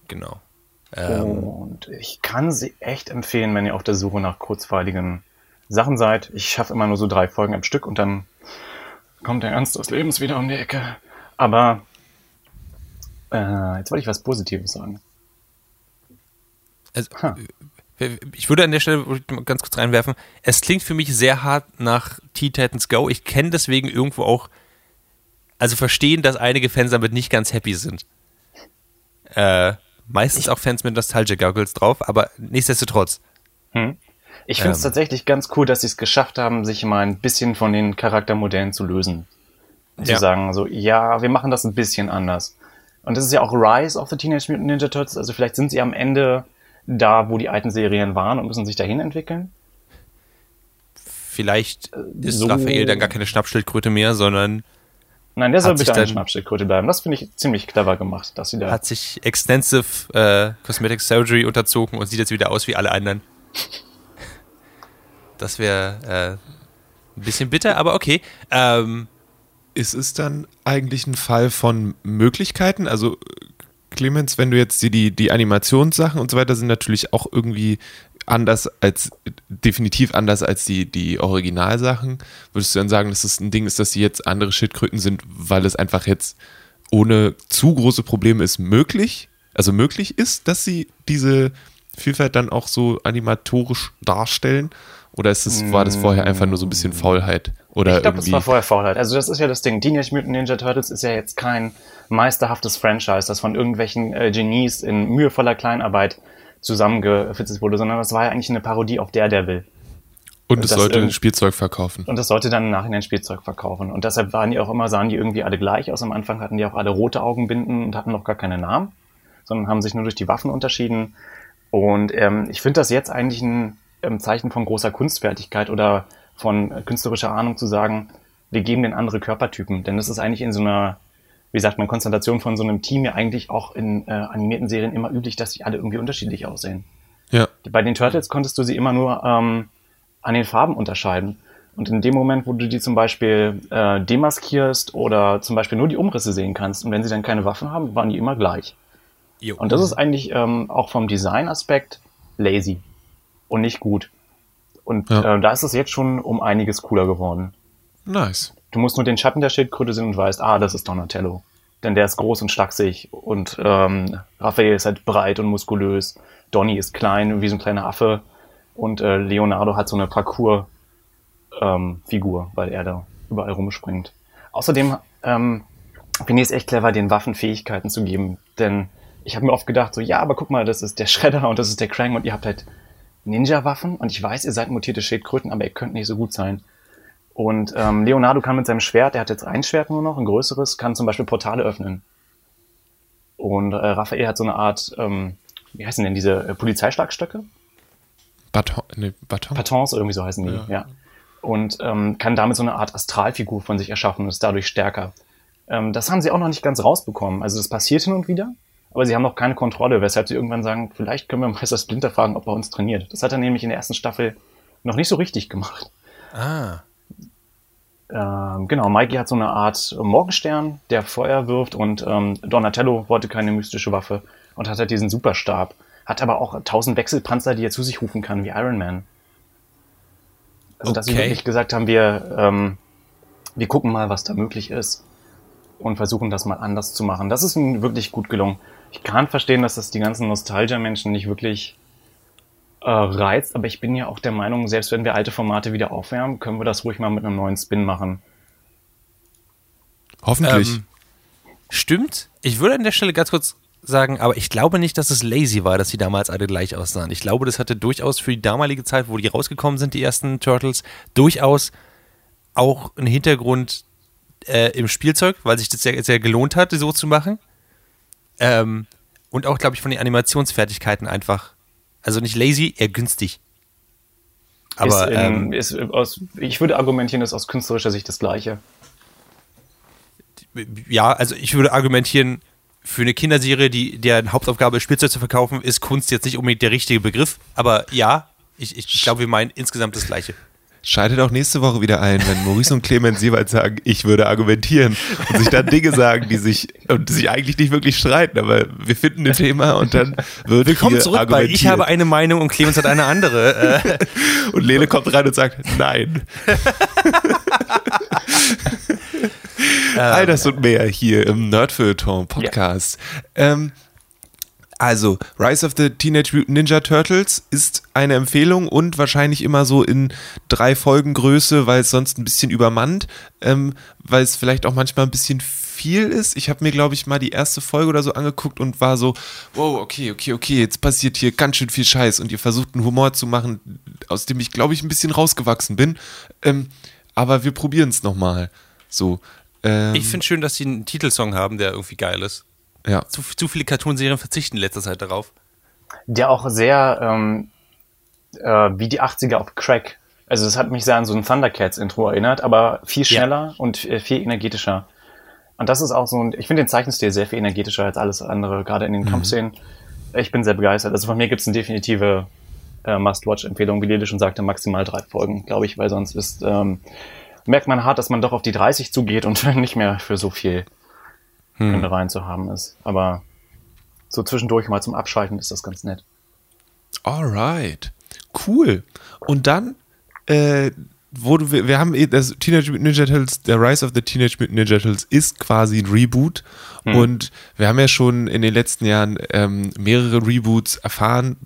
S3: Genau.
S4: Und ich kann sie echt empfehlen, wenn ihr auf der Suche nach kurzweiligen Sachen seid. Ich schaffe immer nur so drei Folgen am Stück und dann kommt der Ernst des Lebens wieder um die Ecke. Aber äh, jetzt wollte ich was Positives sagen.
S3: Also,
S4: Ha.
S3: Ich würde an der Stelle ganz kurz reinwerfen, es klingt für mich sehr hart nach T-Titans Go. Ich kenne deswegen irgendwo auch, also verstehen, dass einige Fans damit nicht ganz happy sind. Äh, meistens auch Fans mit Nostalgia-Goggles drauf, aber nichtsdestotrotz.
S4: Hm. Ich finde es ähm, tatsächlich ganz cool, dass sie es geschafft haben, sich mal ein bisschen von den Charaktermodellen zu lösen. Und ja. Zu sagen, so, ja, wir machen das ein bisschen anders. Und das ist ja auch Rise of the Teenage Mutant Ninja Turtles, also vielleicht sind sie am Ende da, wo die alten Serien waren und müssen sich dahin entwickeln.
S3: Vielleicht ist so, Raphael dann gar keine Schnappschildkröte mehr, sondern.
S4: Nein, der soll bitte eine Schnappschildkröte bleiben. Das finde ich ziemlich clever gemacht, dass sie da.
S3: Hat sich extensive äh, Cosmetic Surgery unterzogen und sieht jetzt wieder aus wie alle anderen. Das wäre äh, ein bisschen bitter, aber okay. Ähm,
S2: ist es dann eigentlich ein Fall von Möglichkeiten? Also Clemens, wenn du jetzt die, die, die Animationssachen und so weiter sind natürlich auch irgendwie anders als, definitiv anders als die, die Originalsachen. Würdest du dann sagen, dass es das ein Ding ist, dass sie jetzt andere Schildkröten sind, weil es einfach jetzt ohne zu große Probleme ist möglich, also möglich ist, dass sie diese Vielfalt dann auch so animatorisch darstellen? Oder ist es, war das vorher einfach nur so ein bisschen Faulheit? Oder
S4: ich glaube, das war vorher Faulheit. Also das ist ja das Ding. Teenage Mutant Ninja Turtles ist ja jetzt kein meisterhaftes Franchise, das von irgendwelchen äh, Genies in mühevoller Kleinarbeit zusammengefitzelt wurde, sondern das war ja eigentlich eine Parodie auf Daredevil.
S2: Und es sollte ein Spielzeug verkaufen.
S4: Und es sollte dann im Nachhinein Spielzeug verkaufen. Und deshalb waren die auch immer, sahen die irgendwie alle gleich aus. Am Anfang hatten die auch alle rote Augenbinden und hatten noch gar keine Namen, sondern haben sich nur durch die Waffen unterschieden. Und ähm, ich finde das jetzt eigentlich ein ähm, Zeichen von großer Kunstfertigkeit oder von künstlerischer Ahnung zu sagen, wir geben den andere Körpertypen. Denn das ist eigentlich in so einer, wie sagt man, Konstellation von so einem Team ja eigentlich auch in äh, animierten Serien immer üblich, dass sie alle irgendwie unterschiedlich aussehen. Ja. Bei den Turtles konntest du sie immer nur ähm, an den Farben unterscheiden. Und in dem Moment, wo du die zum Beispiel äh, demaskierst oder zum Beispiel nur die Umrisse sehen kannst und wenn sie dann keine Waffen haben, waren die immer gleich. Jo. Und das ist eigentlich ähm, auch vom Design-Aspekt lazy und nicht gut. Und ja. äh, da ist es jetzt schon um einiges cooler geworden.
S2: Nice.
S4: Du musst nur den Schatten der Schildkröte sehen und weißt, ah, das ist Donatello. Denn der ist groß und schlaksig und ähm, Raphael ist halt breit und muskulös. Donny ist klein, wie so ein kleiner Affe. Und äh, Leonardo hat so eine Parcours-Figur, ähm, weil er da überall rumspringt. Außerdem ähm, finde ich es echt clever, den Waffen Fähigkeiten zu geben. Denn ich habe mir oft gedacht, so, ja, aber guck mal, das ist der Shredder und das ist der Krang und ihr habt halt Ninja-Waffen und ich weiß, ihr seid mutierte Schildkröten, aber ihr könnt nicht so gut sein. Und ähm, Leonardo kann mit seinem Schwert, der hat jetzt ein Schwert nur noch, ein größeres, kann zum Beispiel Portale öffnen. Und äh, Raphael hat so eine Art, ähm, wie heißen denn diese äh, Polizeischlagstöcke?
S2: Baton, ne, Baton?
S4: Batons, irgendwie so heißen die, ja. ja. Und ähm, kann damit so eine Art Astralfigur von sich erschaffen und ist dadurch stärker. Ähm, das haben sie auch noch nicht ganz rausbekommen. Also das passiert hin und wieder, aber sie haben noch keine Kontrolle, weshalb sie irgendwann sagen, vielleicht können wir Meister Splinter fragen, ob er uns trainiert. Das hat er nämlich in der ersten Staffel noch nicht so richtig gemacht.
S3: Ah.
S4: Ähm, genau, Mikey hat so eine Art Morgenstern, der Feuer wirft und ähm, Donatello wollte keine mystische Waffe und hat halt diesen Superstab. Hat aber auch tausend Wechselpanzer, die er zu sich rufen kann, wie Iron Man. Also, okay. dass sie wirklich gesagt haben, wir, ähm, wir gucken mal, was da möglich ist und versuchen das mal anders zu machen. Das ist ihnen wirklich gut gelungen ich kann verstehen, dass das die ganzen Nostalgia-Menschen nicht wirklich äh, reizt, aber ich bin ja auch der Meinung, selbst wenn wir alte Formate wieder aufwärmen, können wir das ruhig mal mit einem neuen Spin machen.
S2: Hoffentlich. Ähm,
S3: stimmt. Ich würde an der Stelle ganz kurz sagen, aber ich glaube nicht, dass es lazy war, dass sie damals alle gleich aussahen. Ich glaube, das hatte durchaus für die damalige Zeit, wo die rausgekommen sind, die ersten Turtles, durchaus auch einen Hintergrund äh, im Spielzeug, weil sich das sehr, sehr gelohnt hat, so zu machen. Ähm, und auch, glaube ich, von den Animationsfertigkeiten einfach. Also nicht lazy, eher günstig.
S4: Aber ist, ähm, ist aus, ich würde argumentieren, ist aus künstlerischer Sicht das Gleiche.
S3: Ja, also ich würde argumentieren, für eine Kinderserie, die deren Hauptaufgabe ist, Spielzeug zu verkaufen, ist Kunst jetzt nicht unbedingt der richtige Begriff. Aber ja, ich, ich glaube, wir meinen insgesamt das Gleiche.
S2: Schaltet auch nächste Woche wieder ein, wenn Maurice und Clemens jeweils sagen, ich würde argumentieren und sich dann Dinge sagen, die sich und sich eigentlich nicht wirklich streiten, aber wir finden ein Thema und dann wird
S3: Willkommen zurück bei Ich habe eine Meinung und Clemens hat eine andere.
S2: Äh. und Lene kommt rein und sagt, nein. All das und mehr hier im Nerdfeuilleton Podcast. Ja. Ähm, Also, Rise of the Teenage Mutant Ninja Turtles ist eine Empfehlung und wahrscheinlich immer so in drei Folgen Größe, weil es sonst ein bisschen übermannt, ähm, weil es vielleicht auch manchmal ein bisschen viel ist. Ich habe mir, glaube ich, mal die erste Folge oder so angeguckt und war so, wow, okay, okay, okay, jetzt passiert hier ganz schön viel Scheiß und ihr versucht einen Humor zu machen, aus dem ich, glaube ich, ein bisschen rausgewachsen bin. Ähm, aber wir probieren es nochmal. So. Ähm,
S3: Ich finde schön, dass sie einen Titelsong haben, der irgendwie geil ist.
S2: Ja.
S3: Zu, zu viele Cartoonserien verzichten in letzter Zeit darauf.
S4: Der auch sehr ähm, äh, wie die 80er auf Crack. Also das hat mich sehr an so ein Thundercats-Intro erinnert, aber viel schneller und äh, viel energetischer. Und das ist auch so ein, ich finde den Zeichenstil sehr viel energetischer als alles andere, gerade in den Kampfszenen. Ich bin sehr begeistert. Also von mir gibt es eine definitive äh, Must-Watch-Empfehlung, wie Lede schon sagte, maximal drei Folgen, glaube ich, weil sonst ist, ähm, merkt man hart, dass man doch auf die 30 zugeht und nicht mehr für so viel Zu haben ist. Aber so zwischendurch mal zum Abschalten ist das ganz nett.
S2: Alright. Cool. Und dann, äh, wurde wir, wir haben eh- das Teenage Mutant Ninja Turtles, der Rise of the Teenage Mutant Ninja Turtles ist quasi ein Reboot. Und wir haben ja schon in den letzten Jahren ähm, mehrere Reboots erfahren.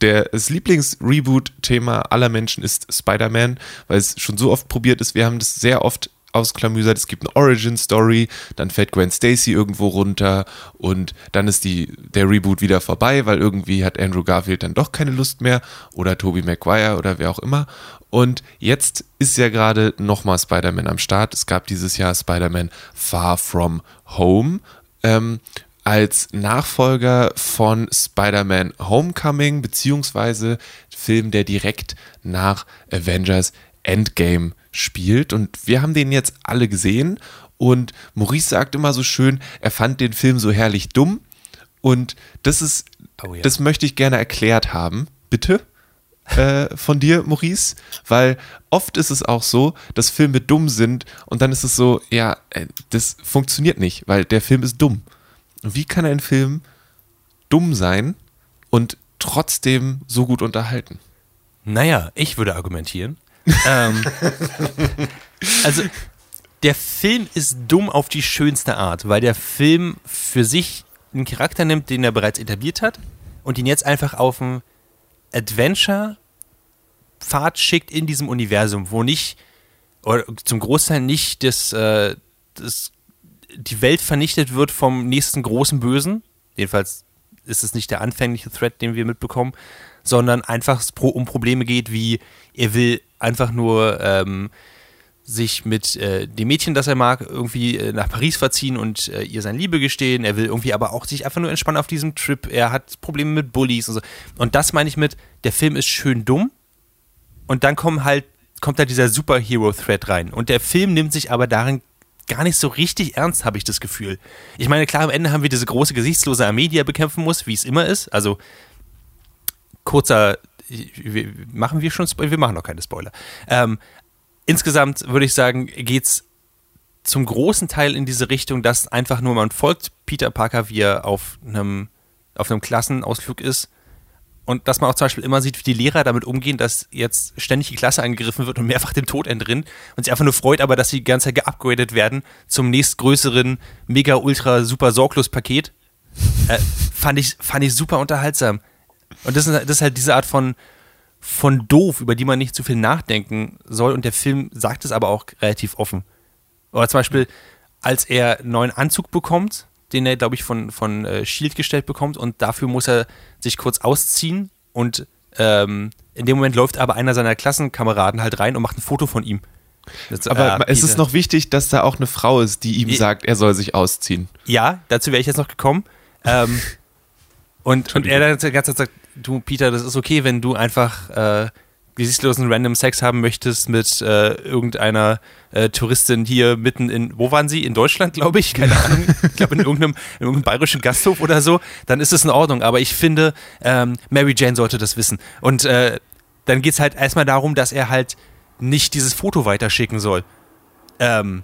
S2: Der, das Lieblings-Reboot-Thema aller Menschen ist Spider-Man, weil es schon so oft probiert ist. Wir haben das sehr oft ausklamüsert. Es gibt eine Origin-Story, dann fällt Gwen Stacy irgendwo runter und dann ist die, der Reboot wieder vorbei, weil irgendwie hat Andrew Garfield dann doch keine Lust mehr oder Tobey Maguire oder wer auch immer. Und jetzt ist ja gerade nochmal Spider-Man am Start. Es gab dieses Jahr Spider-Man Far From Home ähm, als Nachfolger von Spider-Man Homecoming, beziehungsweise Film, der direkt nach Avengers Endgame spielt. Und wir haben den jetzt alle gesehen. Und Maurice sagt immer so schön, er fand den Film so herrlich dumm. Und das ist,
S3: Oh ja.
S2: das möchte ich gerne erklärt haben. Bitte? äh, von dir, Maurice, weil oft ist es auch so, dass Filme dumm sind und dann ist es so, ja, äh, das funktioniert nicht, weil der Film ist dumm. Wie kann ein Film dumm sein und trotzdem so gut unterhalten?
S3: Naja, ich würde argumentieren. Ähm, also, der Film ist dumm auf die schönste Art, weil der Film für sich einen Charakter nimmt, den er bereits etabliert hat und ihn jetzt einfach auf einen Adventure-Pfad schickt in diesem Universum, wo nicht, oder zum Großteil nicht das, äh, das, die Welt vernichtet wird vom nächsten großen Bösen. Jedenfalls ist es nicht der anfängliche Thread, den wir mitbekommen, sondern einfach um Probleme geht, wie er will einfach nur ähm, sich mit äh, dem Mädchen, das er mag, irgendwie äh, nach Paris verziehen und äh, ihr seine Liebe gestehen. Er will irgendwie aber auch sich einfach nur entspannen auf diesem Trip. Er hat Probleme mit Bullies und so. Und das meine ich mit, der Film ist schön dumm und dann kommen halt, kommt da dieser Superhero-Thread rein. Und der Film nimmt sich aber darin gar nicht so richtig ernst, habe ich das Gefühl. Ich meine, klar, am Ende haben wir diese große gesichtslose Armee, die er bekämpfen muss, wie es immer ist. Also kurzer, machen wir schon, Spo- wir machen noch keine Spoiler. Ähm, insgesamt würde ich sagen, geht's zum großen Teil in diese Richtung, dass einfach nur man folgt Peter Parker, wie er auf einem, auf einem Klassenausflug ist. Und dass man auch zum Beispiel immer sieht, wie die Lehrer damit umgehen, dass jetzt ständig die Klasse angegriffen wird und mehrfach dem Tod entrinnen. Und sich einfach nur freut, aber dass sie die ganze Zeit geupgradet werden zum nächstgrößeren, mega, ultra, super Sorglos-Paket. Äh, fand, ich, fand ich super unterhaltsam. Und das ist, das ist halt diese Art von, von doof, über die man nicht zu viel nachdenken soll. Und der Film sagt es aber auch relativ offen. Oder zum Beispiel, als er einen neuen Anzug bekommt, den er, glaube ich, von, von äh, Shield gestellt bekommt und dafür muss er sich kurz ausziehen und ähm, in dem Moment läuft aber einer seiner Klassenkameraden halt rein und macht ein Foto von ihm. Das,
S2: Aber
S3: äh,
S2: es ist noch wichtig, dass da auch eine Frau ist, die ihm
S3: I-
S2: sagt, er soll sich ausziehen.
S3: Ja, dazu wäre ich jetzt noch gekommen. Ähm, und, und er dann die ganze Zeit sagt, du Peter, das ist okay, wenn du einfach äh, gesichtslosen random Sex haben möchtest mit äh, irgendeiner äh, Touristin hier mitten in, wo waren sie? In Deutschland, glaube ich, keine Ahnung. Ich glaube in irgendeinem, in irgendeinem bayerischen Gasthof oder so, dann ist es in Ordnung. Aber ich finde, ähm, Mary Jane sollte das wissen. Und äh, dann geht es halt erstmal darum, dass er halt nicht dieses Foto weiterschicken soll. Ähm,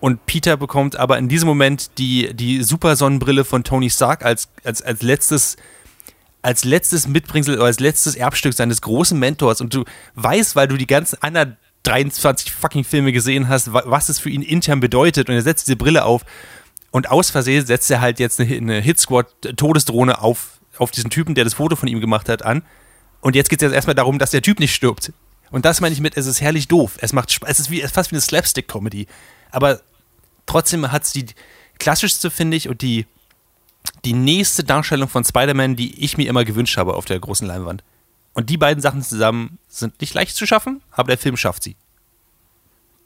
S3: und Peter bekommt aber in diesem Moment die, die super Sonnenbrille von Tony Stark als, als, als letztes als letztes Mitbringsel oder als letztes Erbstück seines großen Mentors und du weißt, weil du die ganzen anderen 23 fucking Filme gesehen hast, wa- was es für ihn intern bedeutet und er setzt diese Brille auf Und aus Versehen setzt er halt jetzt eine, eine Hit-Squad-Todesdrohne auf, auf diesen Typen, der das Foto von ihm gemacht hat, an. Und jetzt geht es jetzt erstmal darum, dass der Typ nicht stirbt. Und das meine ich mit, es ist herrlich doof. Es macht Sp- es ist wie, fast wie eine Slapstick-Comedy. Aber trotzdem hat es die klassischste, finde ich, und die, die nächste Darstellung von Spider-Man, die ich mir immer gewünscht habe auf der großen Leinwand. Und die beiden Sachen zusammen sind nicht leicht zu schaffen, aber der Film schafft sie.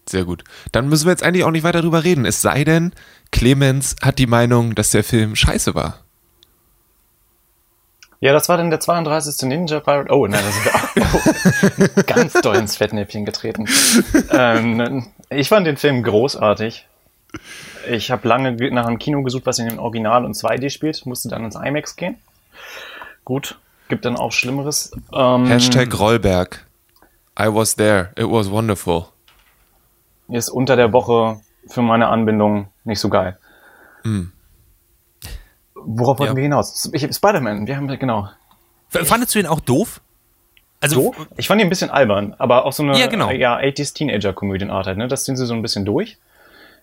S2: Sehr gut. Dann müssen wir jetzt eigentlich auch nicht weiter drüber reden. Es sei denn, Clemens hat die Meinung, dass der Film scheiße war.
S4: Ja, das war dann der 32. Ninja Pirate. Oh, nein, das ist oh, ganz doll ins Fettnäpfchen getreten. ähm, ich fand den Film großartig. Ich habe lange ge- nach einem Kino gesucht, was in dem Original und 2D spielt, musste dann ins IMAX gehen. Gut, gibt dann auch Schlimmeres. Ähm,
S2: Hashtag Rollberg. I was there. It was wonderful.
S4: ist unter der Woche für meine Anbindung nicht so geil. Worauf wollten
S3: Ja.
S4: wir hinaus? Ich, Spider-Man, wir haben genau.
S3: F- Fandest du ihn auch doof? Also,
S4: So? Ich fand ihn ein bisschen albern, aber auch so eine
S3: Ja, genau.
S4: ja, 80s Teenager-Komödienart halt, ne? Das ziehen sie so ein bisschen durch.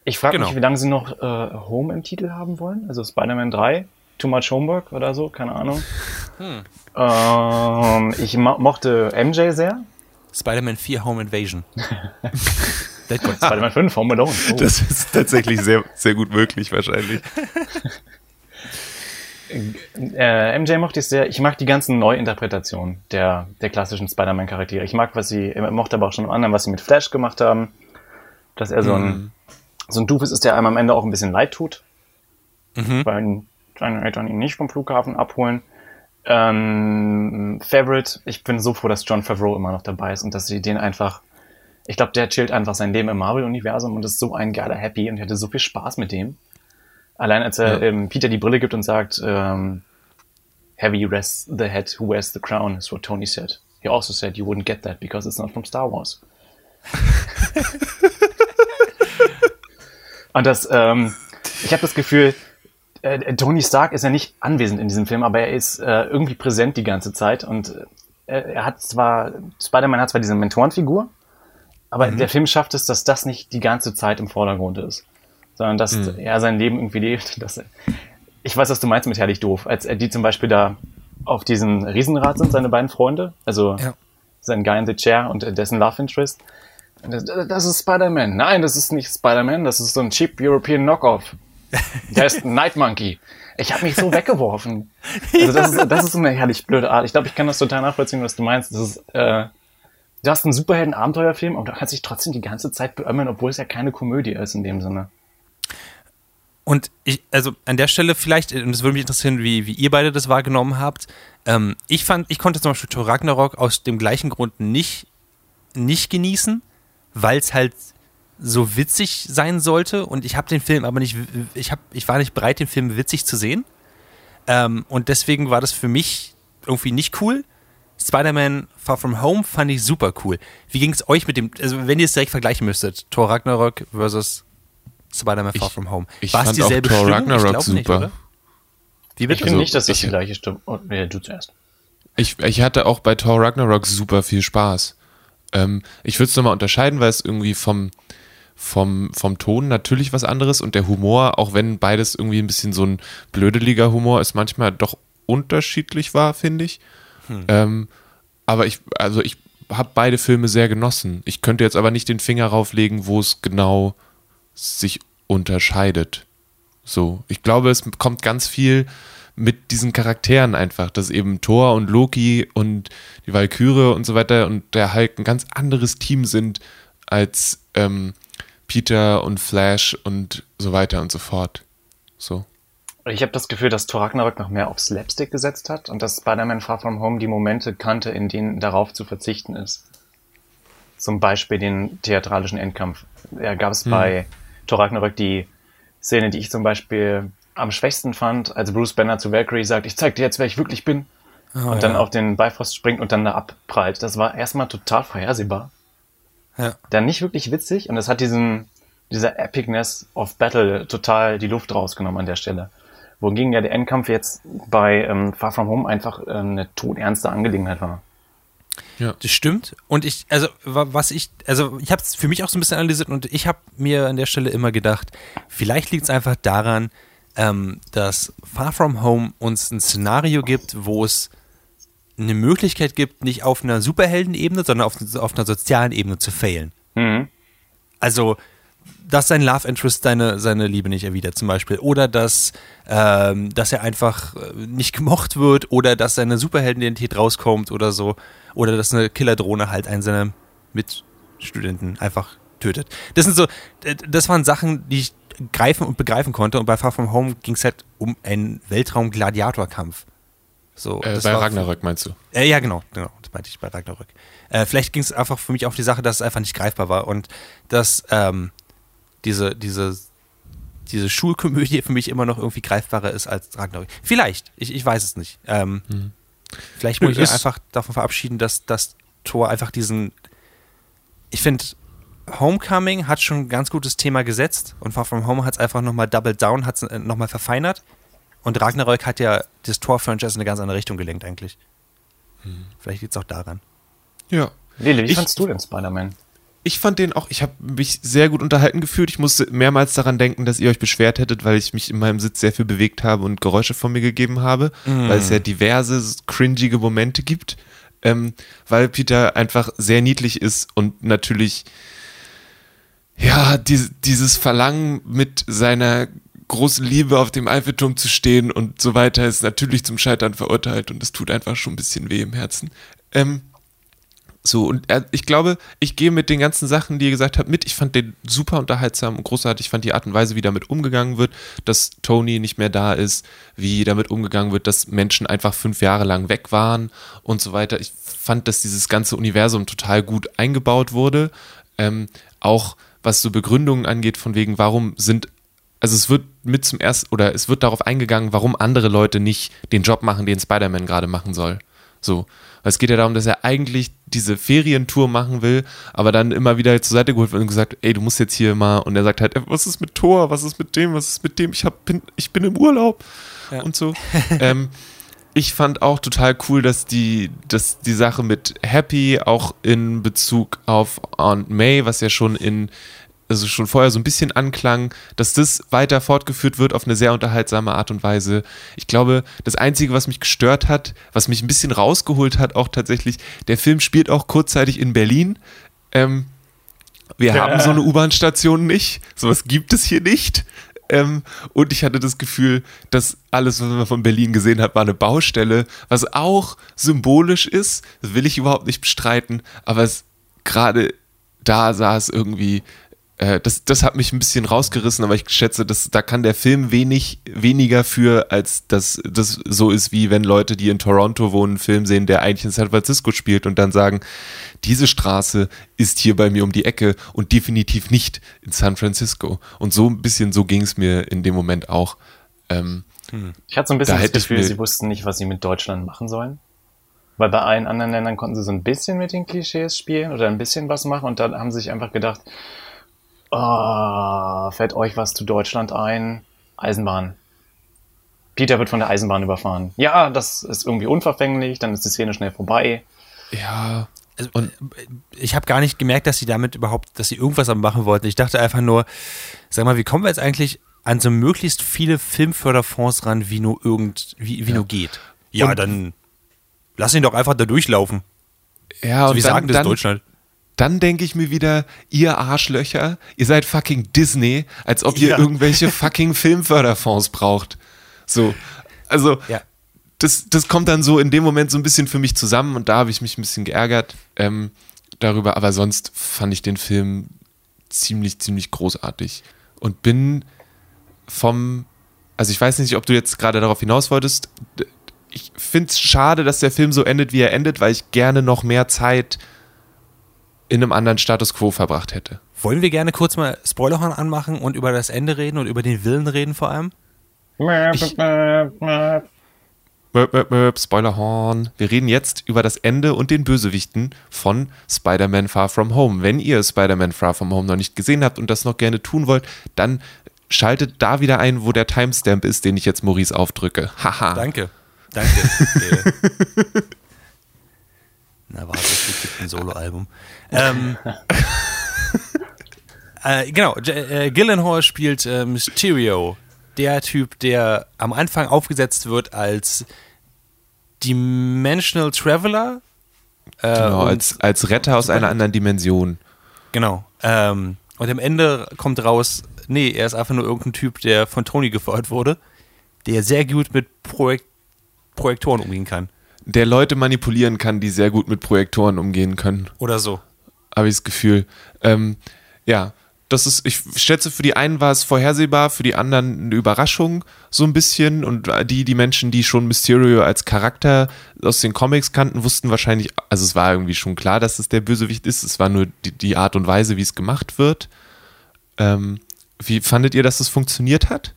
S4: Ich frage
S3: Genau.
S4: mich, wie lange sie noch äh, Home im Titel haben wollen. Also Spider-Man 3, Too Much Homework oder so, keine Ahnung.
S3: Hm.
S4: Ähm, ich mo mochte MJ sehr.
S3: Spider-Man 4 Home Invasion.
S4: Spider-Man 5, Home Alone. Oh.
S2: Das ist tatsächlich sehr, sehr gut möglich, wahrscheinlich.
S4: Äh, MJ mochte ich sehr. Ich mag die ganzen Neuinterpretationen der, der klassischen Spider-Man-Charaktere. Ich mag, was sie, mochte aber auch schon im anderen, was sie mit Flash gemacht haben. Dass er so ein, so ein Doofus ist, der einem am Ende auch ein bisschen leid tut. Weil ihn seine Eltern ihn nicht vom Flughafen abholen. Ähm, Favorite, ich bin so froh, dass John Favreau immer noch dabei ist und dass sie den einfach, ich glaube, der chillt einfach sein Leben im Marvel-Universum und ist so ein geiler Happy und ich hatte so viel Spaß mit dem. Allein als er
S2: Ja.
S4: ähm, Peter die Brille gibt und sagt, ähm, Heavy rests the head who wears the crown, is what Tony said. He also said you wouldn't get that because it's not from Star Wars. und das, ähm, ich habe das Gefühl, äh, Tony Stark ist ja nicht anwesend in diesem Film, aber er ist äh, irgendwie präsent die ganze Zeit und äh, er hat zwar, Spider-Man hat zwar diese Mentorenfigur, aber der Film schafft es, dass das nicht die ganze Zeit im Vordergrund ist, sondern dass er sein Leben irgendwie lebt. Dass er, ich weiß, was du meinst mit herrlich doof, als die zum Beispiel da auf diesem Riesenrad sind, seine beiden Freunde, also
S3: Ja.
S4: sein Guy in the Chair und dessen Love Interest. Das, das ist Spider-Man. Nein, das ist nicht Spider-Man, das ist so ein cheap European Knockoff. Der ist ein Night Monkey. Ich habe mich so weggeworfen. Also das, ist, das ist so eine herrlich blöde Art. Ich glaube, ich kann das total nachvollziehen, was du meinst. Das ist, äh, du hast einen Superhelden-Abenteuerfilm, aber du kannst dich trotzdem die ganze Zeit beömmeln, obwohl es ja keine Komödie ist in dem Sinne.
S3: Und ich, also an der Stelle vielleicht, und es würde mich interessieren, wie, wie ihr beide das wahrgenommen habt. Ähm, ich fand, ich konnte zum Beispiel Thor Ragnarok aus dem gleichen Grund nicht, nicht genießen, weil es halt so witzig sein sollte und ich habe den Film aber nicht, ich, hab, ich war nicht bereit, den Film witzig zu sehen. Ähm, und deswegen war das für mich irgendwie nicht cool. Spider-Man Far From Home fand ich super cool. Wie ging es euch mit dem, also wenn ihr es direkt vergleichen müsstet, Thor Ragnarok versus Spider-Man Far
S2: Ich-
S3: From Home.
S2: ich
S3: War es
S2: fand auch
S3: dieselbe
S2: Thor
S3: Stimmung?
S2: Ragnarok
S3: ich glaub Nicht,
S2: super.
S3: oder? Wie
S4: Ich finde
S2: Also,
S4: nicht, dass das
S2: ich-
S4: die gleiche Stimme. Oh, nee, du zuerst.
S2: Ich, ich hatte auch bei Thor Ragnarok super viel Spaß. Ähm, ich würde es nochmal unterscheiden, weil es irgendwie vom, vom, vom Ton natürlich was anderes und der Humor, auch wenn beides irgendwie ein bisschen so ein blödeliger Humor ist, manchmal doch unterschiedlich war, finde ich. Ähm, aber ich, also ich habe beide Filme sehr genossen. Ich könnte jetzt aber nicht den Finger rauflegen, wo es genau sich unterscheidet. So, ich glaube, es kommt ganz viel mit diesen Charakteren einfach, dass eben Thor und Loki und die Valkyrie und so weiter und der Hulk ein ganz anderes Team sind als ähm, Peter und Flash und so weiter und so fort. So.
S4: Ich habe das Gefühl, dass Thor Ragnarok noch mehr auf Slapstick gesetzt hat und dass Spider-Man Far From Home die Momente kannte, in denen darauf zu verzichten ist. Zum Beispiel den theatralischen Endkampf. Ja, gab es bei Thor Ragnarok die Szene, die ich zum Beispiel am schwächsten fand, als Bruce Banner zu Valkyrie sagt, ich zeig dir jetzt, wer ich wirklich bin. und dann auf den Bifrost springt und dann da abprallt. Das war erstmal total vorhersehbar.
S3: Ja.
S4: Dann nicht wirklich witzig und es hat diesen, dieser Epicness of Battle total die Luft rausgenommen an der Stelle. Wohingegen ja der Endkampf jetzt bei ähm, Far From Home einfach ähm, eine todernste Angelegenheit war.
S2: Ja.
S3: Das stimmt. Und ich, also, wa- was ich, also, ich habe es für mich auch so ein bisschen analysiert und ich habe mir an der Stelle immer gedacht, vielleicht liegt es einfach daran, ähm, dass Far From Home uns ein Szenario gibt, wo es eine Möglichkeit gibt, nicht auf einer Superheldenebene, sondern auf, auf einer sozialen Ebene zu failen.
S4: Mhm.
S3: Also, dass sein Love Interest seine, seine Liebe nicht erwidert, zum Beispiel. Oder dass, ähm, dass er einfach äh, nicht gemocht wird oder dass seine Superheldenidentität rauskommt oder so. Oder dass eine Killerdrohne halt einen seiner Mitstudenten einfach tötet. Das sind so, das waren Sachen, die ich greifen und begreifen konnte. Und bei Far From Home ging es halt um einen Weltraum-Gladiatorkampf. So,
S2: Äh,
S3: das
S2: bei Ragnarök meinst du?
S3: äh, ja, genau, genau, das meinte ich bei Ragnarök. Äh, vielleicht ging es einfach für mich auf die Sache, dass es einfach nicht greifbar war und dass ähm, diese, diese, diese Schulkomödie für mich immer noch irgendwie greifbarer ist als Ragnarök. Vielleicht, ich, ich weiß es nicht. Ähm, Vielleicht muss ich mich einfach davon verabschieden, dass das Tor einfach diesen. Ich finde, Homecoming hat schon ein ganz gutes Thema gesetzt und Far From Home hat es einfach nochmal doubled down, hat es nochmal verfeinert. Und Ragnarök hat ja das Tor-Franchise in eine ganz andere Richtung gelenkt, eigentlich. Vielleicht liegt es auch daran.
S2: Ja.
S4: Lele, wie
S2: Ich-
S4: fandst du denn Spider-Man?
S2: Ich fand den auch, ich habe mich sehr gut unterhalten gefühlt. Ich musste mehrmals daran denken, dass ihr euch beschwert hättet, weil ich mich in meinem Sitz sehr viel bewegt habe und Geräusche von mir gegeben habe, weil es ja diverse cringige Momente gibt. Ähm, weil Peter einfach sehr niedlich ist und natürlich ja, dies, dieses Verlangen mit seiner großen Liebe auf dem Eiffelturm zu stehen und so weiter ist natürlich zum Scheitern verurteilt und es tut einfach schon ein bisschen weh im Herzen. Ähm, so, und er, ich glaube, ich gehe mit den ganzen Sachen, die ihr gesagt habt, mit. Ich fand den super unterhaltsam und großartig. Ich fand die Art und Weise, wie damit umgegangen wird, dass Tony nicht mehr da ist, wie damit umgegangen wird, dass Menschen einfach fünf Jahre lang weg waren und so weiter. Ich fand, dass dieses ganze Universum total gut eingebaut wurde. Ähm, auch was so Begründungen angeht, von wegen, warum sind also es wird mit zum ersten, oder es wird darauf eingegangen, warum andere Leute nicht den Job machen, den Spider-Man gerade machen soll. So. Weil es geht ja darum, dass er eigentlich diese Ferientour machen will, aber dann immer wieder zur Seite geholt wird und gesagt, ey, du musst jetzt hier mal, und er sagt halt, ey, was ist mit Thor, was ist mit dem, was ist mit dem, ich, hab, bin, ich bin im Urlaub
S3: Ja.
S2: und so. ähm, ich fand auch total cool, dass die, dass die Sache mit Happy auch in Bezug auf Aunt May, was ja schon in, also schon vorher so ein bisschen anklang, dass das weiter fortgeführt wird auf eine sehr unterhaltsame Art und Weise. Ich glaube, das Einzige, was mich gestört hat, was mich ein bisschen rausgeholt hat, auch tatsächlich, der Film spielt auch kurzzeitig in Berlin. Ähm, wir
S4: Ja.
S2: haben so eine U-Bahn-Station nicht. Sowas gibt es hier nicht. Ähm, und ich hatte das Gefühl, dass alles, was man von Berlin gesehen hat, war eine Baustelle, was auch symbolisch ist. Das will ich überhaupt nicht bestreiten, aber es gerade da sah es irgendwie, äh, das, das hat mich ein bisschen rausgerissen, aber ich schätze, dass, da kann der Film wenig, weniger für, als dass das so ist, wie wenn Leute, die in Toronto wohnen, einen Film sehen, der eigentlich in San Francisco spielt und dann sagen, diese Straße ist hier bei mir um die Ecke und definitiv nicht in San Francisco. Und so ein bisschen so ging es mir in dem Moment auch. Ähm,
S4: Ich hatte so ein bisschen
S2: Da
S4: das Gefühl, sie wussten nicht, was sie mit Deutschland machen sollen. Weil bei allen anderen Ländern konnten sie so ein bisschen mit den Klischees spielen oder ein bisschen was machen und dann haben sie sich einfach gedacht, oh, fällt euch was zu Deutschland ein? Eisenbahn. Peter wird von der Eisenbahn überfahren. Ja, das ist irgendwie unverfänglich, dann ist die Szene schnell vorbei.
S2: ja,
S3: Also,
S2: Und-
S3: ich habe gar nicht gemerkt, dass sie damit überhaupt, dass sie irgendwas am machen wollten. Ich dachte einfach nur, sag mal, wie kommen wir jetzt eigentlich an so möglichst viele Filmförderfonds ran, wie nur irgend, wie, wie nur geht? Ja,
S2: Und-
S3: dann lass ihn doch einfach da durchlaufen.
S2: ja,
S3: So
S2: und
S3: wie
S2: dann,
S3: sagen das
S2: dann,
S3: Deutschland.
S2: Dann denke ich mir wieder, ihr Arschlöcher, ihr seid fucking Disney, als ob ihr
S3: Ja.
S2: irgendwelche fucking Filmförderfonds braucht. So, also
S3: Ja.
S2: das, das kommt dann so in dem Moment so ein bisschen für mich zusammen und da habe ich mich ein bisschen geärgert ähm, darüber, aber sonst fand ich den Film ziemlich, ziemlich großartig und bin vom, also ich weiß nicht, ob du jetzt gerade darauf hinaus wolltest, ich finde es schade, dass der Film so endet, wie er endet, weil ich gerne noch mehr Zeit in einem anderen Status quo verbracht hätte.
S3: Wollen wir gerne kurz mal Spoilerhorn anmachen und über das Ende reden und über den Willen reden vor allem?
S2: Ich- Möp, möp, möp, Spoilerhorn. Wir reden jetzt über das Ende und den Bösewichten von Spider-Man Far From Home. Wenn ihr Spider-Man Far From Home noch nicht gesehen habt und das noch gerne tun wollt, dann schaltet da wieder ein, wo der Timestamp ist, den ich jetzt Maurice aufdrücke. Haha.
S3: Danke. Danke. Äh, Na, warte, es gibt ein Soloalbum. ähm, äh, genau, J äh, Gyllenhaal spielt äh, Mysterio, der Typ, der am Anfang aufgesetzt wird als Dimensional Traveler. Äh,
S2: Genau, als, als Retter aus einer anderen Dimension.
S3: Genau. Ähm, und am Ende kommt raus, nee, er ist einfach nur irgendein Typ, der von Tony gefeuert wurde, der sehr gut mit Projek Projektoren umgehen kann.
S2: Der Leute manipulieren kann, die sehr gut mit Projektoren umgehen können.
S3: Oder so.
S2: habe ich das Gefühl. Ähm, ja, das ist, ich schätze, für die einen war es vorhersehbar, für die anderen eine Überraschung, so ein bisschen. Und die, die Menschen, die schon Mysterio als Charakter aus den Comics kannten, wussten wahrscheinlich, also es war irgendwie schon klar, dass es der Bösewicht ist. Es war nur die, die Art und Weise, wie es gemacht wird. Ähm, wie fandet ihr, dass das funktioniert hat?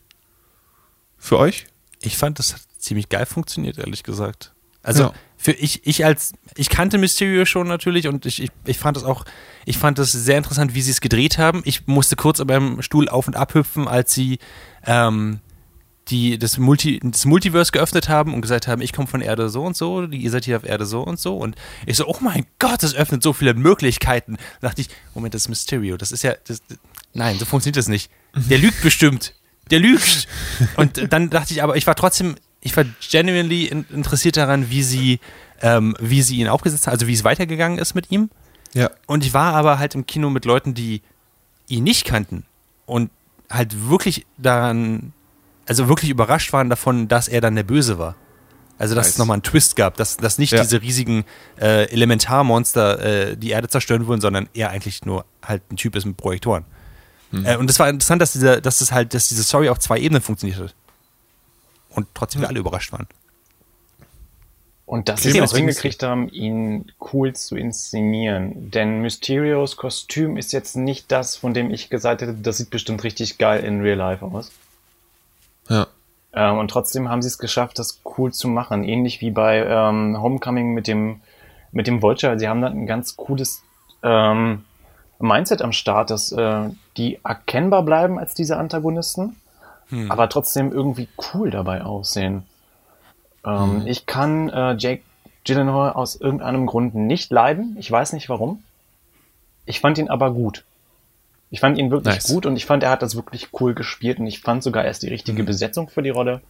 S2: Für euch?
S3: Ich fand, das hat ziemlich geil funktioniert, ehrlich gesagt. Also
S2: Ja.
S3: für ich, ich als, ich kannte Mysterio schon natürlich und ich, ich, ich fand das auch, ich fand das sehr interessant, wie sie es gedreht haben. Ich musste kurz an meinem Stuhl auf und ab hüpfen, als sie ähm, die, das, Multi, das Multiverse geöffnet haben und gesagt haben, ich komme von Erde so und so, ihr seid hier auf Erde so und so. Und ich so, oh mein Gott, das öffnet so viele Möglichkeiten. Da dachte ich, Moment, das ist Mysterio. Das ist ja, das, nein, so funktioniert das nicht. Der lügt bestimmt. Der lügt. Und dann dachte ich aber, ich war trotzdem, ich war genuinely in, interessiert daran, wie sie, ähm, wie sie ihn aufgesetzt haben, also wie es weitergegangen ist mit ihm.
S2: Ja.
S3: Und ich war aber halt im Kino mit Leuten, die ihn nicht kannten und halt wirklich daran, also wirklich überrascht waren davon, dass er dann der Böse war. Also, dass
S2: Nice.
S3: es nochmal einen Twist gab, dass, dass nicht
S2: Ja.
S3: diese riesigen äh, Elementarmonster äh, die Erde zerstören würden, sondern er eigentlich nur halt ein Typ ist mit Projektoren. Äh, und es war interessant, dass, dieser, dass es halt, dass diese Story auf zwei Ebenen funktioniert hat. Und trotzdem wir alle überrascht waren.
S4: Und dass sie es hingekriegt haben, ihn cool zu inszenieren. Denn Mysterios Kostüm ist jetzt nicht das, von dem ich gesagt hätte, das sieht bestimmt richtig geil in Real Life aus.
S2: Ja.
S4: Ähm, und trotzdem haben sie es geschafft, das cool zu machen. Ähnlich wie bei ähm, Homecoming mit dem, mit dem Vulture. Sie haben da ein ganz cooles ähm, Mindset am Start, dass äh, die erkennbar bleiben als diese Antagonisten, aber trotzdem irgendwie cool dabei aussehen. Ähm, Ich kann äh, Jake Gyllenhaal aus irgendeinem Grund nicht leiden. Ich weiß nicht warum. Ich fand ihn aber gut. Ich fand ihn wirklich
S2: Nice.
S4: gut und ich fand, er hat das wirklich cool gespielt und ich fand sogar erst die richtige Besetzung für die Rolle.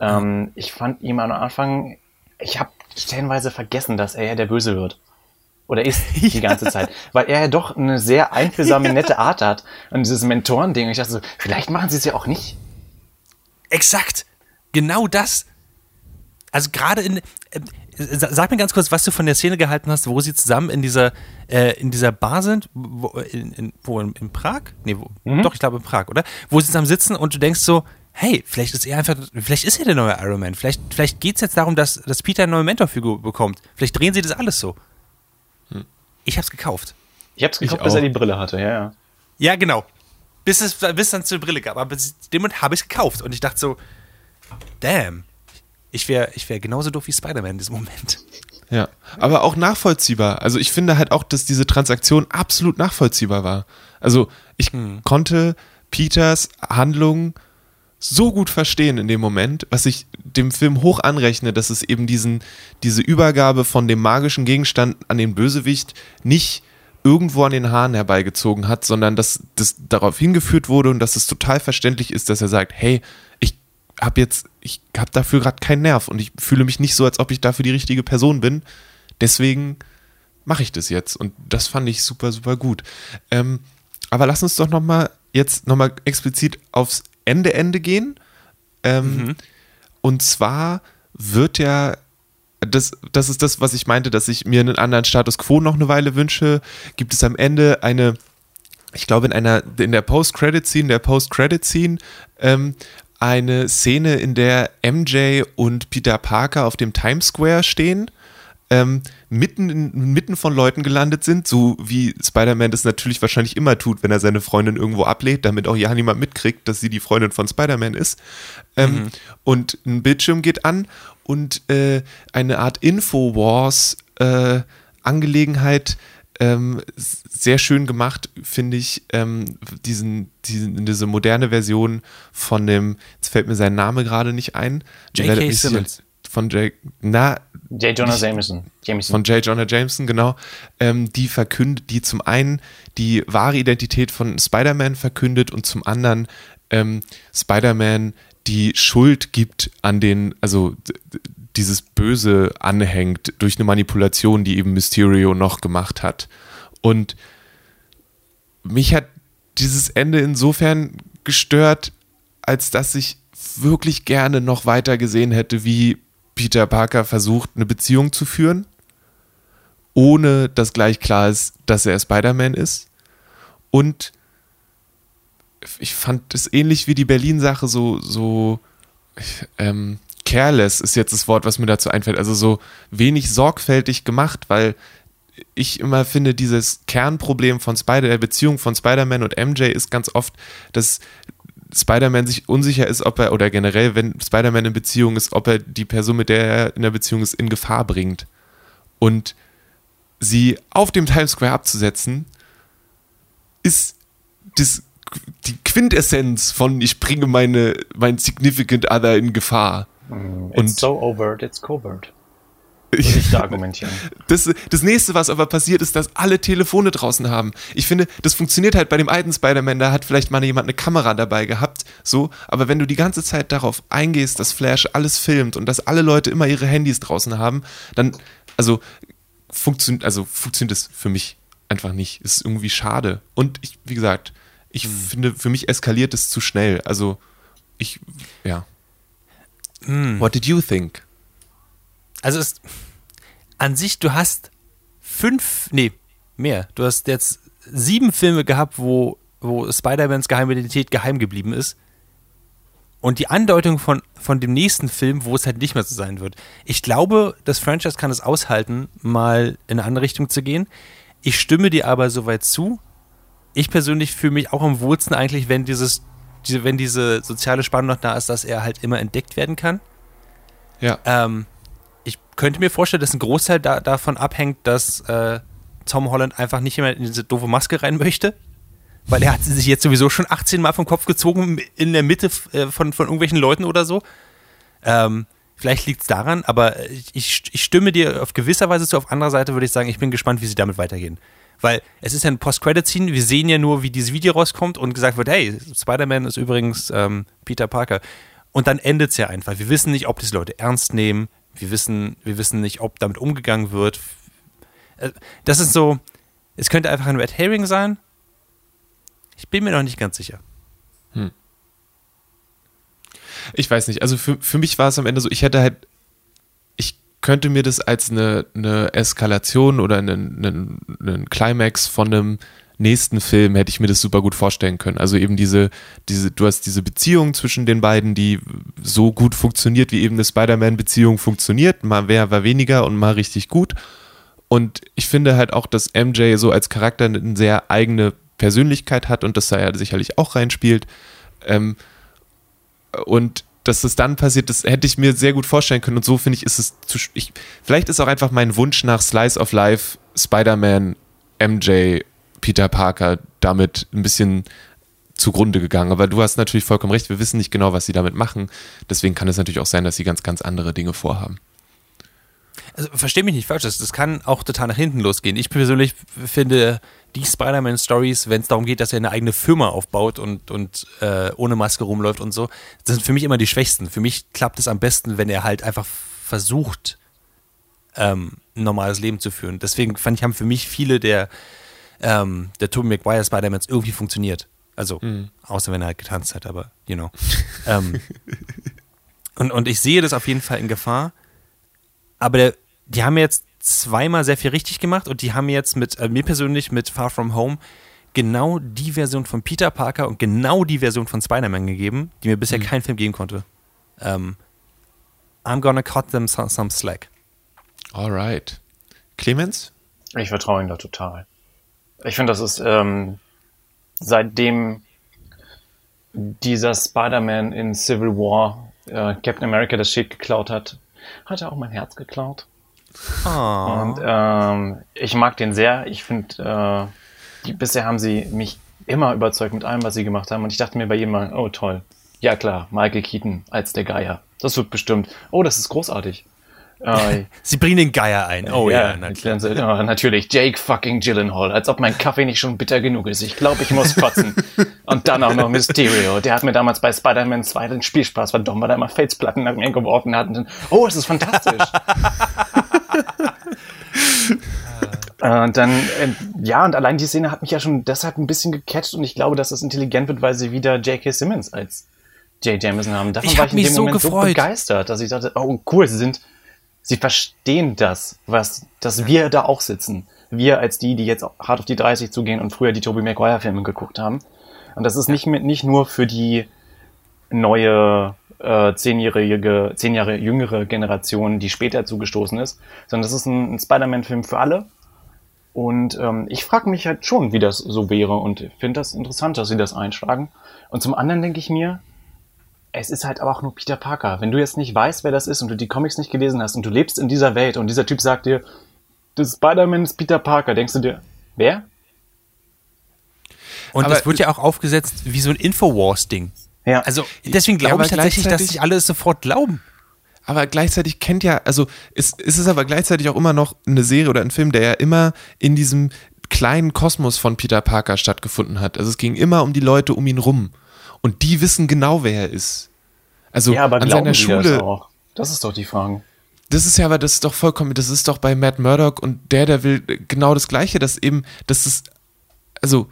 S4: Ähm, Ich fand ihn am Anfang, ich habe stellenweise vergessen, dass er ja der Böse wird. Oder ist die ganze Zeit. Weil er ja doch eine sehr einfühlsame, nette Art hat. Und dieses Mentoren-Ding. Ich dachte so, vielleicht machen sie es ja auch nicht.
S3: Exakt. Genau das. Also gerade in. Äh, sa- sag mir ganz kurz, was du von der Szene gehalten hast, wo sie zusammen in dieser, äh, in dieser Bar sind. Wo, in, in, wo in, Prag? Nee, wo, doch, ich glaube in Prag, oder? Wo sie zusammen sitzen und du denkst so, hey, vielleicht ist er einfach, vielleicht ist er der neue Iron Man. Vielleicht, vielleicht geht es jetzt darum, dass, dass Peter eine neue Mentorfigur bekommt. Vielleicht drehen sie das alles so. Ich hab's gekauft.
S4: Ich hab's gekauft,
S2: Ich
S4: bis er die Brille hatte, ja, ja.
S3: Ja, genau. Bis es bis dann zur Brille gab. Aber dem Moment habe ich es gekauft. Und ich dachte so, damn. Ich wäre ich wär genauso doof wie Spider-Man in diesem Moment.
S2: Ja, aber auch nachvollziehbar. Also ich finde halt auch, dass diese Transaktion absolut nachvollziehbar war. Also ich konnte Peters Handlung so gut verstehen in dem Moment, was ich dem Film hoch anrechne, dass es eben diesen, diese Übergabe von dem magischen Gegenstand an den Bösewicht nicht irgendwo an den Haaren herbeigezogen hat, sondern dass das darauf hingeführt wurde und dass es total verständlich ist, dass er sagt, hey, ich habe jetzt, ich habe dafür gerade keinen Nerv und ich fühle mich nicht so, als ob ich dafür die richtige Person bin. Deswegen mache ich das jetzt und das fand ich super, super gut. Ähm, aber lass uns doch noch mal jetzt noch mal explizit aufs Ende Ende gehen. Ähm, Und zwar wird ja das, das ist das, was ich meinte, dass ich mir einen anderen Status quo noch eine Weile wünsche. Gibt es am Ende eine, ich glaube, in einer, in der Post-Credit-Scene, der Post-Credit-Scene, ähm, eine Szene, in der MJ und Peter Parker auf dem Times Square stehen, ähm, mitten, in, mitten von Leuten gelandet sind, so wie Spider-Man das natürlich wahrscheinlich immer tut, wenn er seine Freundin irgendwo ablehnt, damit auch ja niemand mitkriegt, dass sie die Freundin von Spider-Man ist. Ähm, Und ein Bildschirm geht an und äh, eine Art Infowars-Angelegenheit ähm, s- sehr schön gemacht, finde ich, ähm, diesen, diesen, diese moderne Version von dem, jetzt fällt mir sein Name gerade nicht ein.
S3: J.K. Simmons.
S2: Von Jake, na,
S4: J. Jonah Jameson. Jameson.
S2: von J. Jonah Jameson, genau, ähm, die verkündet, die zum einen die wahre Identität von Spider-Man verkündet und zum anderen ähm, Spider-Man die Schuld gibt an den, also dieses Böse anhängt durch eine Manipulation, die eben Mysterio noch gemacht hat. Und mich hat dieses Ende insofern gestört, als dass ich wirklich gerne noch weiter gesehen hätte, wie Peter Parker versucht, eine Beziehung zu führen, ohne dass gleich klar ist, dass er Spider-Man ist. Und ich fand es ähnlich wie die Berlin-Sache so, so ähm, careless ist jetzt das Wort, was mir dazu einfällt. Also so wenig sorgfältig gemacht, weil ich immer finde, dieses Kernproblem von Spider, der Beziehung von Spider-Man und MJ ist ganz oft, dass Spider-Man sich unsicher ist, ob er, oder generell, wenn Spider-Man in Beziehung ist, ob er die Person, mit der er in der Beziehung ist, in Gefahr bringt. Und sie auf dem Times Square abzusetzen, ist das, die Quintessenz von ich bringe meine, mein Significant Other in Gefahr.
S4: It's
S2: und-
S4: so overt, it's covert. Ich da argumentieren.
S2: Das, das nächste, was aber passiert, ist, dass alle Telefone draußen haben. Ich finde, das funktioniert halt bei dem alten Spider-Man, da hat vielleicht mal jemand eine Kamera dabei gehabt, so, aber wenn du die ganze Zeit darauf eingehst, dass Flash alles filmt und dass alle Leute immer ihre Handys draußen haben, dann, also, funktioniert, also funktioniert das für mich einfach nicht. Es ist irgendwie schade. Und ich, wie gesagt, ich finde, für mich eskaliert es zu schnell. Also, ich, ja. What did you think?
S3: Also es, an sich, du hast fünf, nee, mehr. Du hast jetzt sieben Filme gehabt, wo, wo Spider-Mans geheime Identität geheim geblieben ist. Und die Andeutung von, von dem nächsten Film, wo es halt nicht mehr so sein wird. Ich glaube, das Franchise kann es aushalten, mal in eine andere Richtung zu gehen. Ich stimme dir aber soweit zu. Ich persönlich fühle mich auch am wohlsten eigentlich, wenn dieses, diese, wenn diese soziale Spannung noch da ist, dass er halt immer entdeckt werden kann.
S2: Ja.
S3: Ähm, könnte mir vorstellen, dass ein Großteil da, davon abhängt, dass äh, Tom Holland einfach nicht mehr in diese doofe Maske rein möchte. Weil er hat sie sich jetzt sowieso schon 18 Mal vom Kopf gezogen in der Mitte äh, von, von irgendwelchen Leuten oder so. Ähm, vielleicht liegt es daran, aber ich, ich stimme dir auf gewisser Weise zu. Auf anderer Seite würde ich sagen, ich bin gespannt, wie sie damit weitergehen. Weil es ist ja ein Post-Credit-Scene, wir sehen ja nur, wie dieses Video rauskommt und gesagt wird, hey, Spider-Man ist übrigens ähm, Peter Parker. Und dann endet es ja einfach. Wir wissen nicht, ob das Leute ernst nehmen. Wir wissen, wir wissen nicht, ob damit umgegangen wird. Äh, Das ist so, es könnte einfach ein Red Herring sein. Ich bin mir noch nicht ganz sicher.
S2: Ich weiß nicht. Also für, für mich war es am Ende so, ich hätte halt, ich könnte mir das als eine, eine Eskalation oder einen, einen, einen Climax von einem nächsten Film hätte ich mir das super gut vorstellen können. Also eben diese, diese, du hast diese Beziehung zwischen den beiden, die so gut funktioniert, wie eben eine Spider-Man-Beziehung funktioniert. Mal mehr, war weniger und mal richtig gut. Und ich finde halt auch, dass MJ so als Charakter eine sehr eigene Persönlichkeit hat und dass da ja sicherlich auch reinspielt. Ähm, und dass es dann passiert, das hätte ich mir sehr gut vorstellen können. Und so finde ich, ist es zu. Ich, vielleicht ist auch einfach mein Wunsch nach Slice of Life, Spider-Man, MJ, Peter Parker damit ein bisschen zugrunde gegangen. Aber du hast natürlich vollkommen recht, wir wissen nicht genau, was sie damit machen. Deswegen kann es natürlich auch sein, dass sie ganz, ganz andere Dinge vorhaben.
S3: Also, versteh mich nicht falsch, das, das kann auch total nach hinten losgehen. Ich persönlich finde die Spider-Man-Stories, wenn es darum geht, dass er eine eigene Firma aufbaut und, und äh, ohne Maske rumläuft und so, das sind für mich immer die schwächsten. Für mich klappt es am besten, wenn er halt einfach versucht, ähm, ein normales Leben zu führen. Deswegen fand ich, haben für mich viele der, ähm, der Tobey Maguire Spider-Mans irgendwie funktioniert. Also, außer wenn er halt getanzt hat, aber, you know. ähm, und, und ich sehe das auf jeden Fall in Gefahr. Aber der, die haben jetzt zweimal sehr viel richtig gemacht und die haben jetzt mit, äh, mir persönlich mit Far From Home genau die Version von Peter Parker und genau die Version von Spider-Man gegeben, die mir bisher kein Film geben konnte. Ähm, I'm gonna cut them some, some slack.
S2: Alright. Clemens?
S4: Ich vertraue ihm da total. Ich finde, das ist ähm, seitdem dieser Spider-Man in Civil War äh, Captain America das Schild geklaut hat, hat er auch mein Herz geklaut.
S3: Oh.
S4: Und ähm, ich mag den sehr. Ich finde, äh, die, bisher haben sie mich immer überzeugt mit allem, was sie gemacht haben. Und ich dachte mir bei jedem Mal, oh toll, Ja klar, Michael Keaton als der Geier. Das wird bestimmt. Oh, das ist großartig. Äh,
S3: Sie bringen den Geier ein. Oh ja,
S4: ja,
S3: na klar.
S4: ja, natürlich. Jake fucking Gyllenhaal. Als ob mein Kaffee nicht schon bitter genug ist. Ich glaube, ich muss kotzen. Und dann auch noch Mysterio. Der hat mir damals bei Spider-Man 2 den Spielspaß verdorben, weil er immer Felsplatten nach mir geworfen hat. Und dann, oh, das ist fantastisch. Äh, Und dann, äh, ja, und allein die Szene hat mich ja schon deshalb ein bisschen gecatcht und ich glaube, dass das intelligent wird, weil sie wieder J.K. Simmons als J. Jameson haben. Davon
S3: Ich
S4: war ich in dem
S3: so
S4: Moment so
S3: gefreut.
S4: begeistert, dass ich dachte, oh cool, sie sind, sie verstehen das, was, dass wir da auch sitzen. Wir als die, die jetzt hart auf die 30 zugehen und früher die Tobey Maguire Filme geguckt haben. Und das ist nicht mit, nicht nur für die neue äh, zehnjährige, zehn Jahre jüngere Generation, die später zugestoßen ist, sondern das ist ein, ein Spider-Man-Film für alle. Und ähm, ich frage mich halt schon, wie das so wäre und finde das interessant, dass sie das einschlagen. Und zum anderen denke ich mir, es ist halt aber auch nur Peter Parker. Wenn du jetzt nicht weißt, wer das ist und du die Comics nicht gelesen hast und du lebst in dieser Welt und dieser Typ sagt dir, das Spider-Man ist Peter Parker, denkst du dir, wer?
S3: Und
S2: Aber-
S3: das wird ja auch aufgesetzt wie so ein Infowars-Ding.
S4: Ja.
S3: Also deswegen
S2: Ja,
S3: glaube
S2: aber
S3: ich tatsächlich, dass sich alle es sofort glauben.
S2: Aber gleichzeitig kennt ja, also es, es ist aber gleichzeitig auch immer noch eine Serie oder ein Film, der ja immer in diesem kleinen Kosmos von Peter Parker stattgefunden hat. Also es ging immer um die Leute um ihn rum. Und die wissen genau, wer er ist. Also
S4: ja, aber
S2: an seiner Schule.
S4: das auch? Das ist doch die Frage.
S2: Das ist ja aber, das ist doch vollkommen, das ist doch bei Matt Murdock und der, der will genau das Gleiche, dass eben, dass es, also,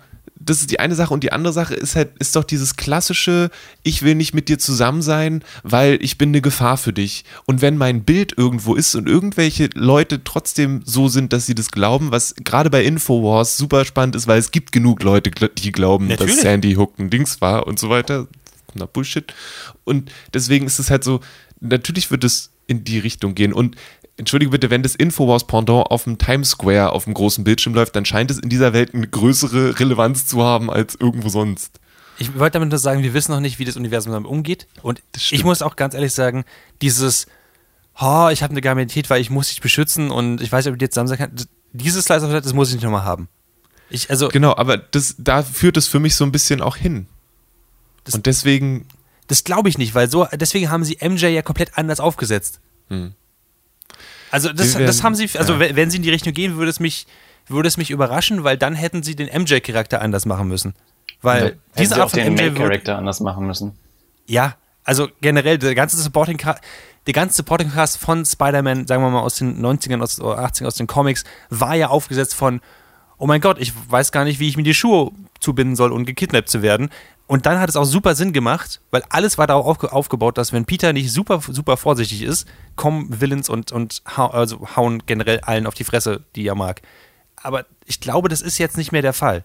S2: das ist die eine Sache und die andere Sache ist halt, ist doch dieses klassische, ich will nicht mit dir zusammen sein, weil ich bin eine Gefahr für dich. Und wenn mein Bild irgendwo ist und irgendwelche Leute trotzdem so sind, dass sie das glauben, was gerade bei Infowars super spannend ist, weil es gibt genug Leute, die glauben,
S3: Natürlich.
S2: dass Sandy Hook ein Dings war und so weiter. Na Bullshit. Und deswegen ist es halt so, natürlich wird es in die Richtung gehen. Und entschuldige bitte, wenn das Infowars Pendant auf dem Times Square auf dem großen Bildschirm läuft, dann scheint es in dieser Welt eine größere Relevanz zu haben als irgendwo sonst.
S3: Ich wollte damit nur sagen, wir wissen noch nicht, wie das Universum damit umgeht. Und ich muss auch ganz ehrlich sagen, dieses, oh, ich habe eine Garantität, weil ich muss dich beschützen und ich weiß nicht, ob ich dir zusammen sein kann, dieses Slice of Life, das muss ich nicht nochmal haben. Ich, also,
S2: Genau, aber das, da führt es für mich so ein bisschen auch hin. Und deswegen,
S3: das glaube ich nicht, weil so, deswegen haben sie MJ ja komplett anders aufgesetzt. Also das,
S2: werden-
S3: das haben sie, also
S2: ja.
S3: wenn, wenn sie in die Richtung gehen, würde es mich, würde es mich überraschen, weil dann hätten sie den MJ-Charakter anders machen müssen. Weil
S4: Hätten
S3: diese
S4: sie
S3: Art
S4: auch
S3: von
S4: den
S3: MJ wird,
S4: Main-Character anders machen müssen.
S3: Ja, also generell, der ganze Supporting Cast, der ganze Supporting Cast von Spider-Man, sagen wir mal aus den 90ern, aus, oder 80ern, aus den Comics, war ja aufgesetzt von, oh mein Gott, ich weiß gar nicht, wie ich mir die Schuhe zubinden soll, um gekidnappt zu werden. Und dann hat es auch super Sinn gemacht, weil alles war darauf aufge aufgebaut, dass wenn Peter nicht super, super vorsichtig ist, kommen Villains und, und hau also hauen generell allen auf die Fresse, die er mag. Aber ich glaube, das ist jetzt nicht mehr der Fall.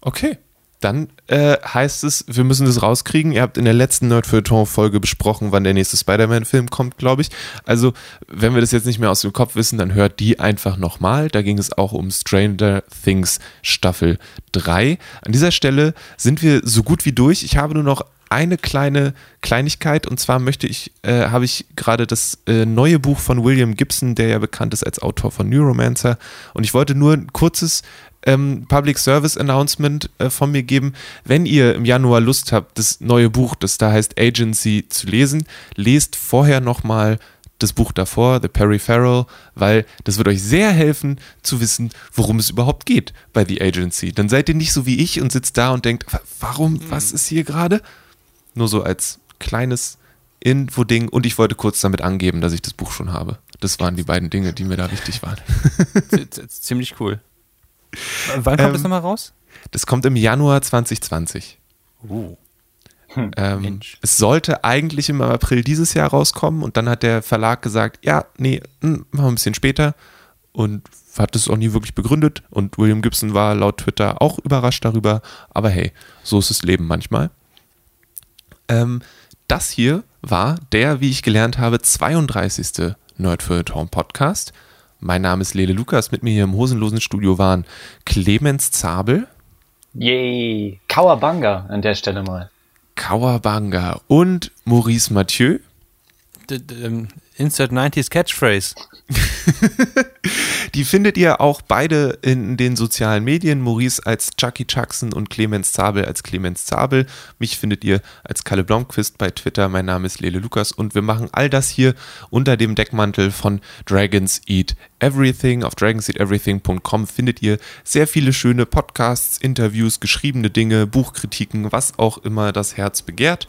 S2: okay. Dann äh, heißt es, wir müssen das rauskriegen. Ihr habt in der letzten Nerd Folge besprochen, wann der nächste Spider-Man-Film kommt, glaube ich. Also, wenn wir das jetzt nicht mehr aus dem Kopf wissen, dann hört die einfach nochmal. Da ging es auch um Stranger Things Staffel 3. An dieser Stelle sind wir so gut wie durch. Ich habe nur noch eine kleine Kleinigkeit und zwar möchte ich, äh, habe ich gerade das äh, neue Buch von William Gibson, der ja bekannt ist als Autor von Neuromancer und ich wollte nur ein kurzes ähm, Public Service Announcement äh, von mir geben. Wenn ihr im Januar Lust habt, das neue Buch, das da heißt Agency, zu lesen, lest vorher nochmal das Buch davor, The Perry Farrell, weil das wird euch sehr helfen zu wissen, worum es überhaupt geht bei The Agency. Dann seid ihr nicht so wie ich und sitzt da und denkt, "Wa- warum, was ist hier gerade? Nur so als kleines Info-Ding und ich wollte kurz damit angeben, dass ich das Buch schon habe. Das waren die beiden Dinge, die mir da wichtig waren.
S3: Ziemlich cool. Wann kommt
S2: Ähm,
S3: das nochmal raus?
S2: Das kommt im Januar 2020.
S3: Uh.
S2: Ähm,
S3: Mensch.
S2: es sollte eigentlich im April dieses Jahr rauskommen und dann hat der Verlag gesagt, ja, nee, hm, machen wir ein bisschen später und hat es auch nie wirklich begründet und William Gibson war laut Twitter auch überrascht darüber, aber hey, so ist das Leben manchmal. Ähm, das hier war der, wie ich gelernt habe, 32. Nerdfeuilleton Podcast. Mein Name ist Lele Lukas, mit mir hier im hosenlosen Studio waren Clemens Zabel,
S4: Yay! Kawabanga an der Stelle mal.
S2: Kawabanga und Maurice Mathieu.
S3: D d- ähm, Insert 90s Catchphrase.
S2: Die findet ihr auch beide in den sozialen Medien. Maurice als Chucky Chuckson und Clemens Zabel als Clemens Zabel. Mich findet ihr als Kalle Blomqvist bei Twitter. Mein Name ist Lele Lukas und wir machen all das hier unter dem Deckmantel von Dragons Eat Everything. Auf dragonseateverything.com findet ihr sehr viele schöne Podcasts, Interviews, geschriebene Dinge, Buchkritiken, was auch immer das Herz begehrt.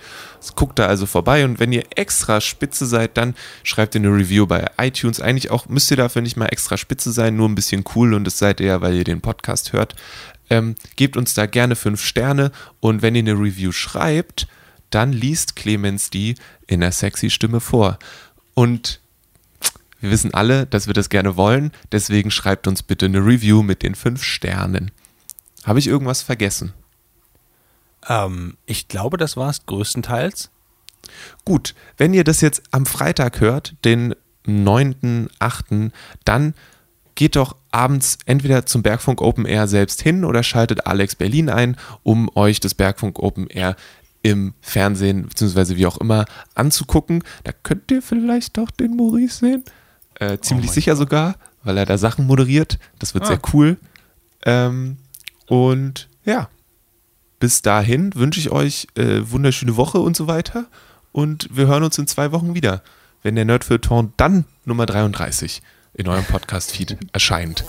S2: Guckt da also vorbei und wenn ihr extra spitze seid, dann schreibt ihr eine Review bei iTunes. Eigentlich auch müsst ihr dafür nicht mal extra spitze sein, nur ein bisschen cool und das seid ihr ja, weil ihr den Podcast hört. Ähm, gebt uns da gerne fünf Sterne und wenn ihr eine Review schreibt, dann liest Clemens die in der sexy Stimme vor. Und wir wissen alle, dass wir das gerne wollen, deswegen schreibt uns bitte eine Review mit den fünf Sternen. Habe ich irgendwas vergessen?
S3: Ähm, ich glaube, das war es größtenteils.
S2: Gut, wenn ihr das jetzt am Freitag hört, den 9.8., dann geht doch abends entweder zum Bergfunk Open Air selbst hin oder schaltet Alex Berlin ein, um euch das Bergfunk Open Air im Fernsehen bzw. wie auch immer anzugucken. Da könnt ihr vielleicht doch den Maurice sehen. Äh, ziemlich
S3: mein
S2: sicher sogar, weil er da Sachen moderiert. Das wird
S3: Ah.
S2: sehr cool. Ähm, und ja, bis dahin wünsche ich euch äh, wunderschöne Woche und so weiter. Und wir hören uns in zwei Wochen wieder, wenn der Nerdfeuilleton dann Nummer 33 in eurem Podcast-Feed erscheint.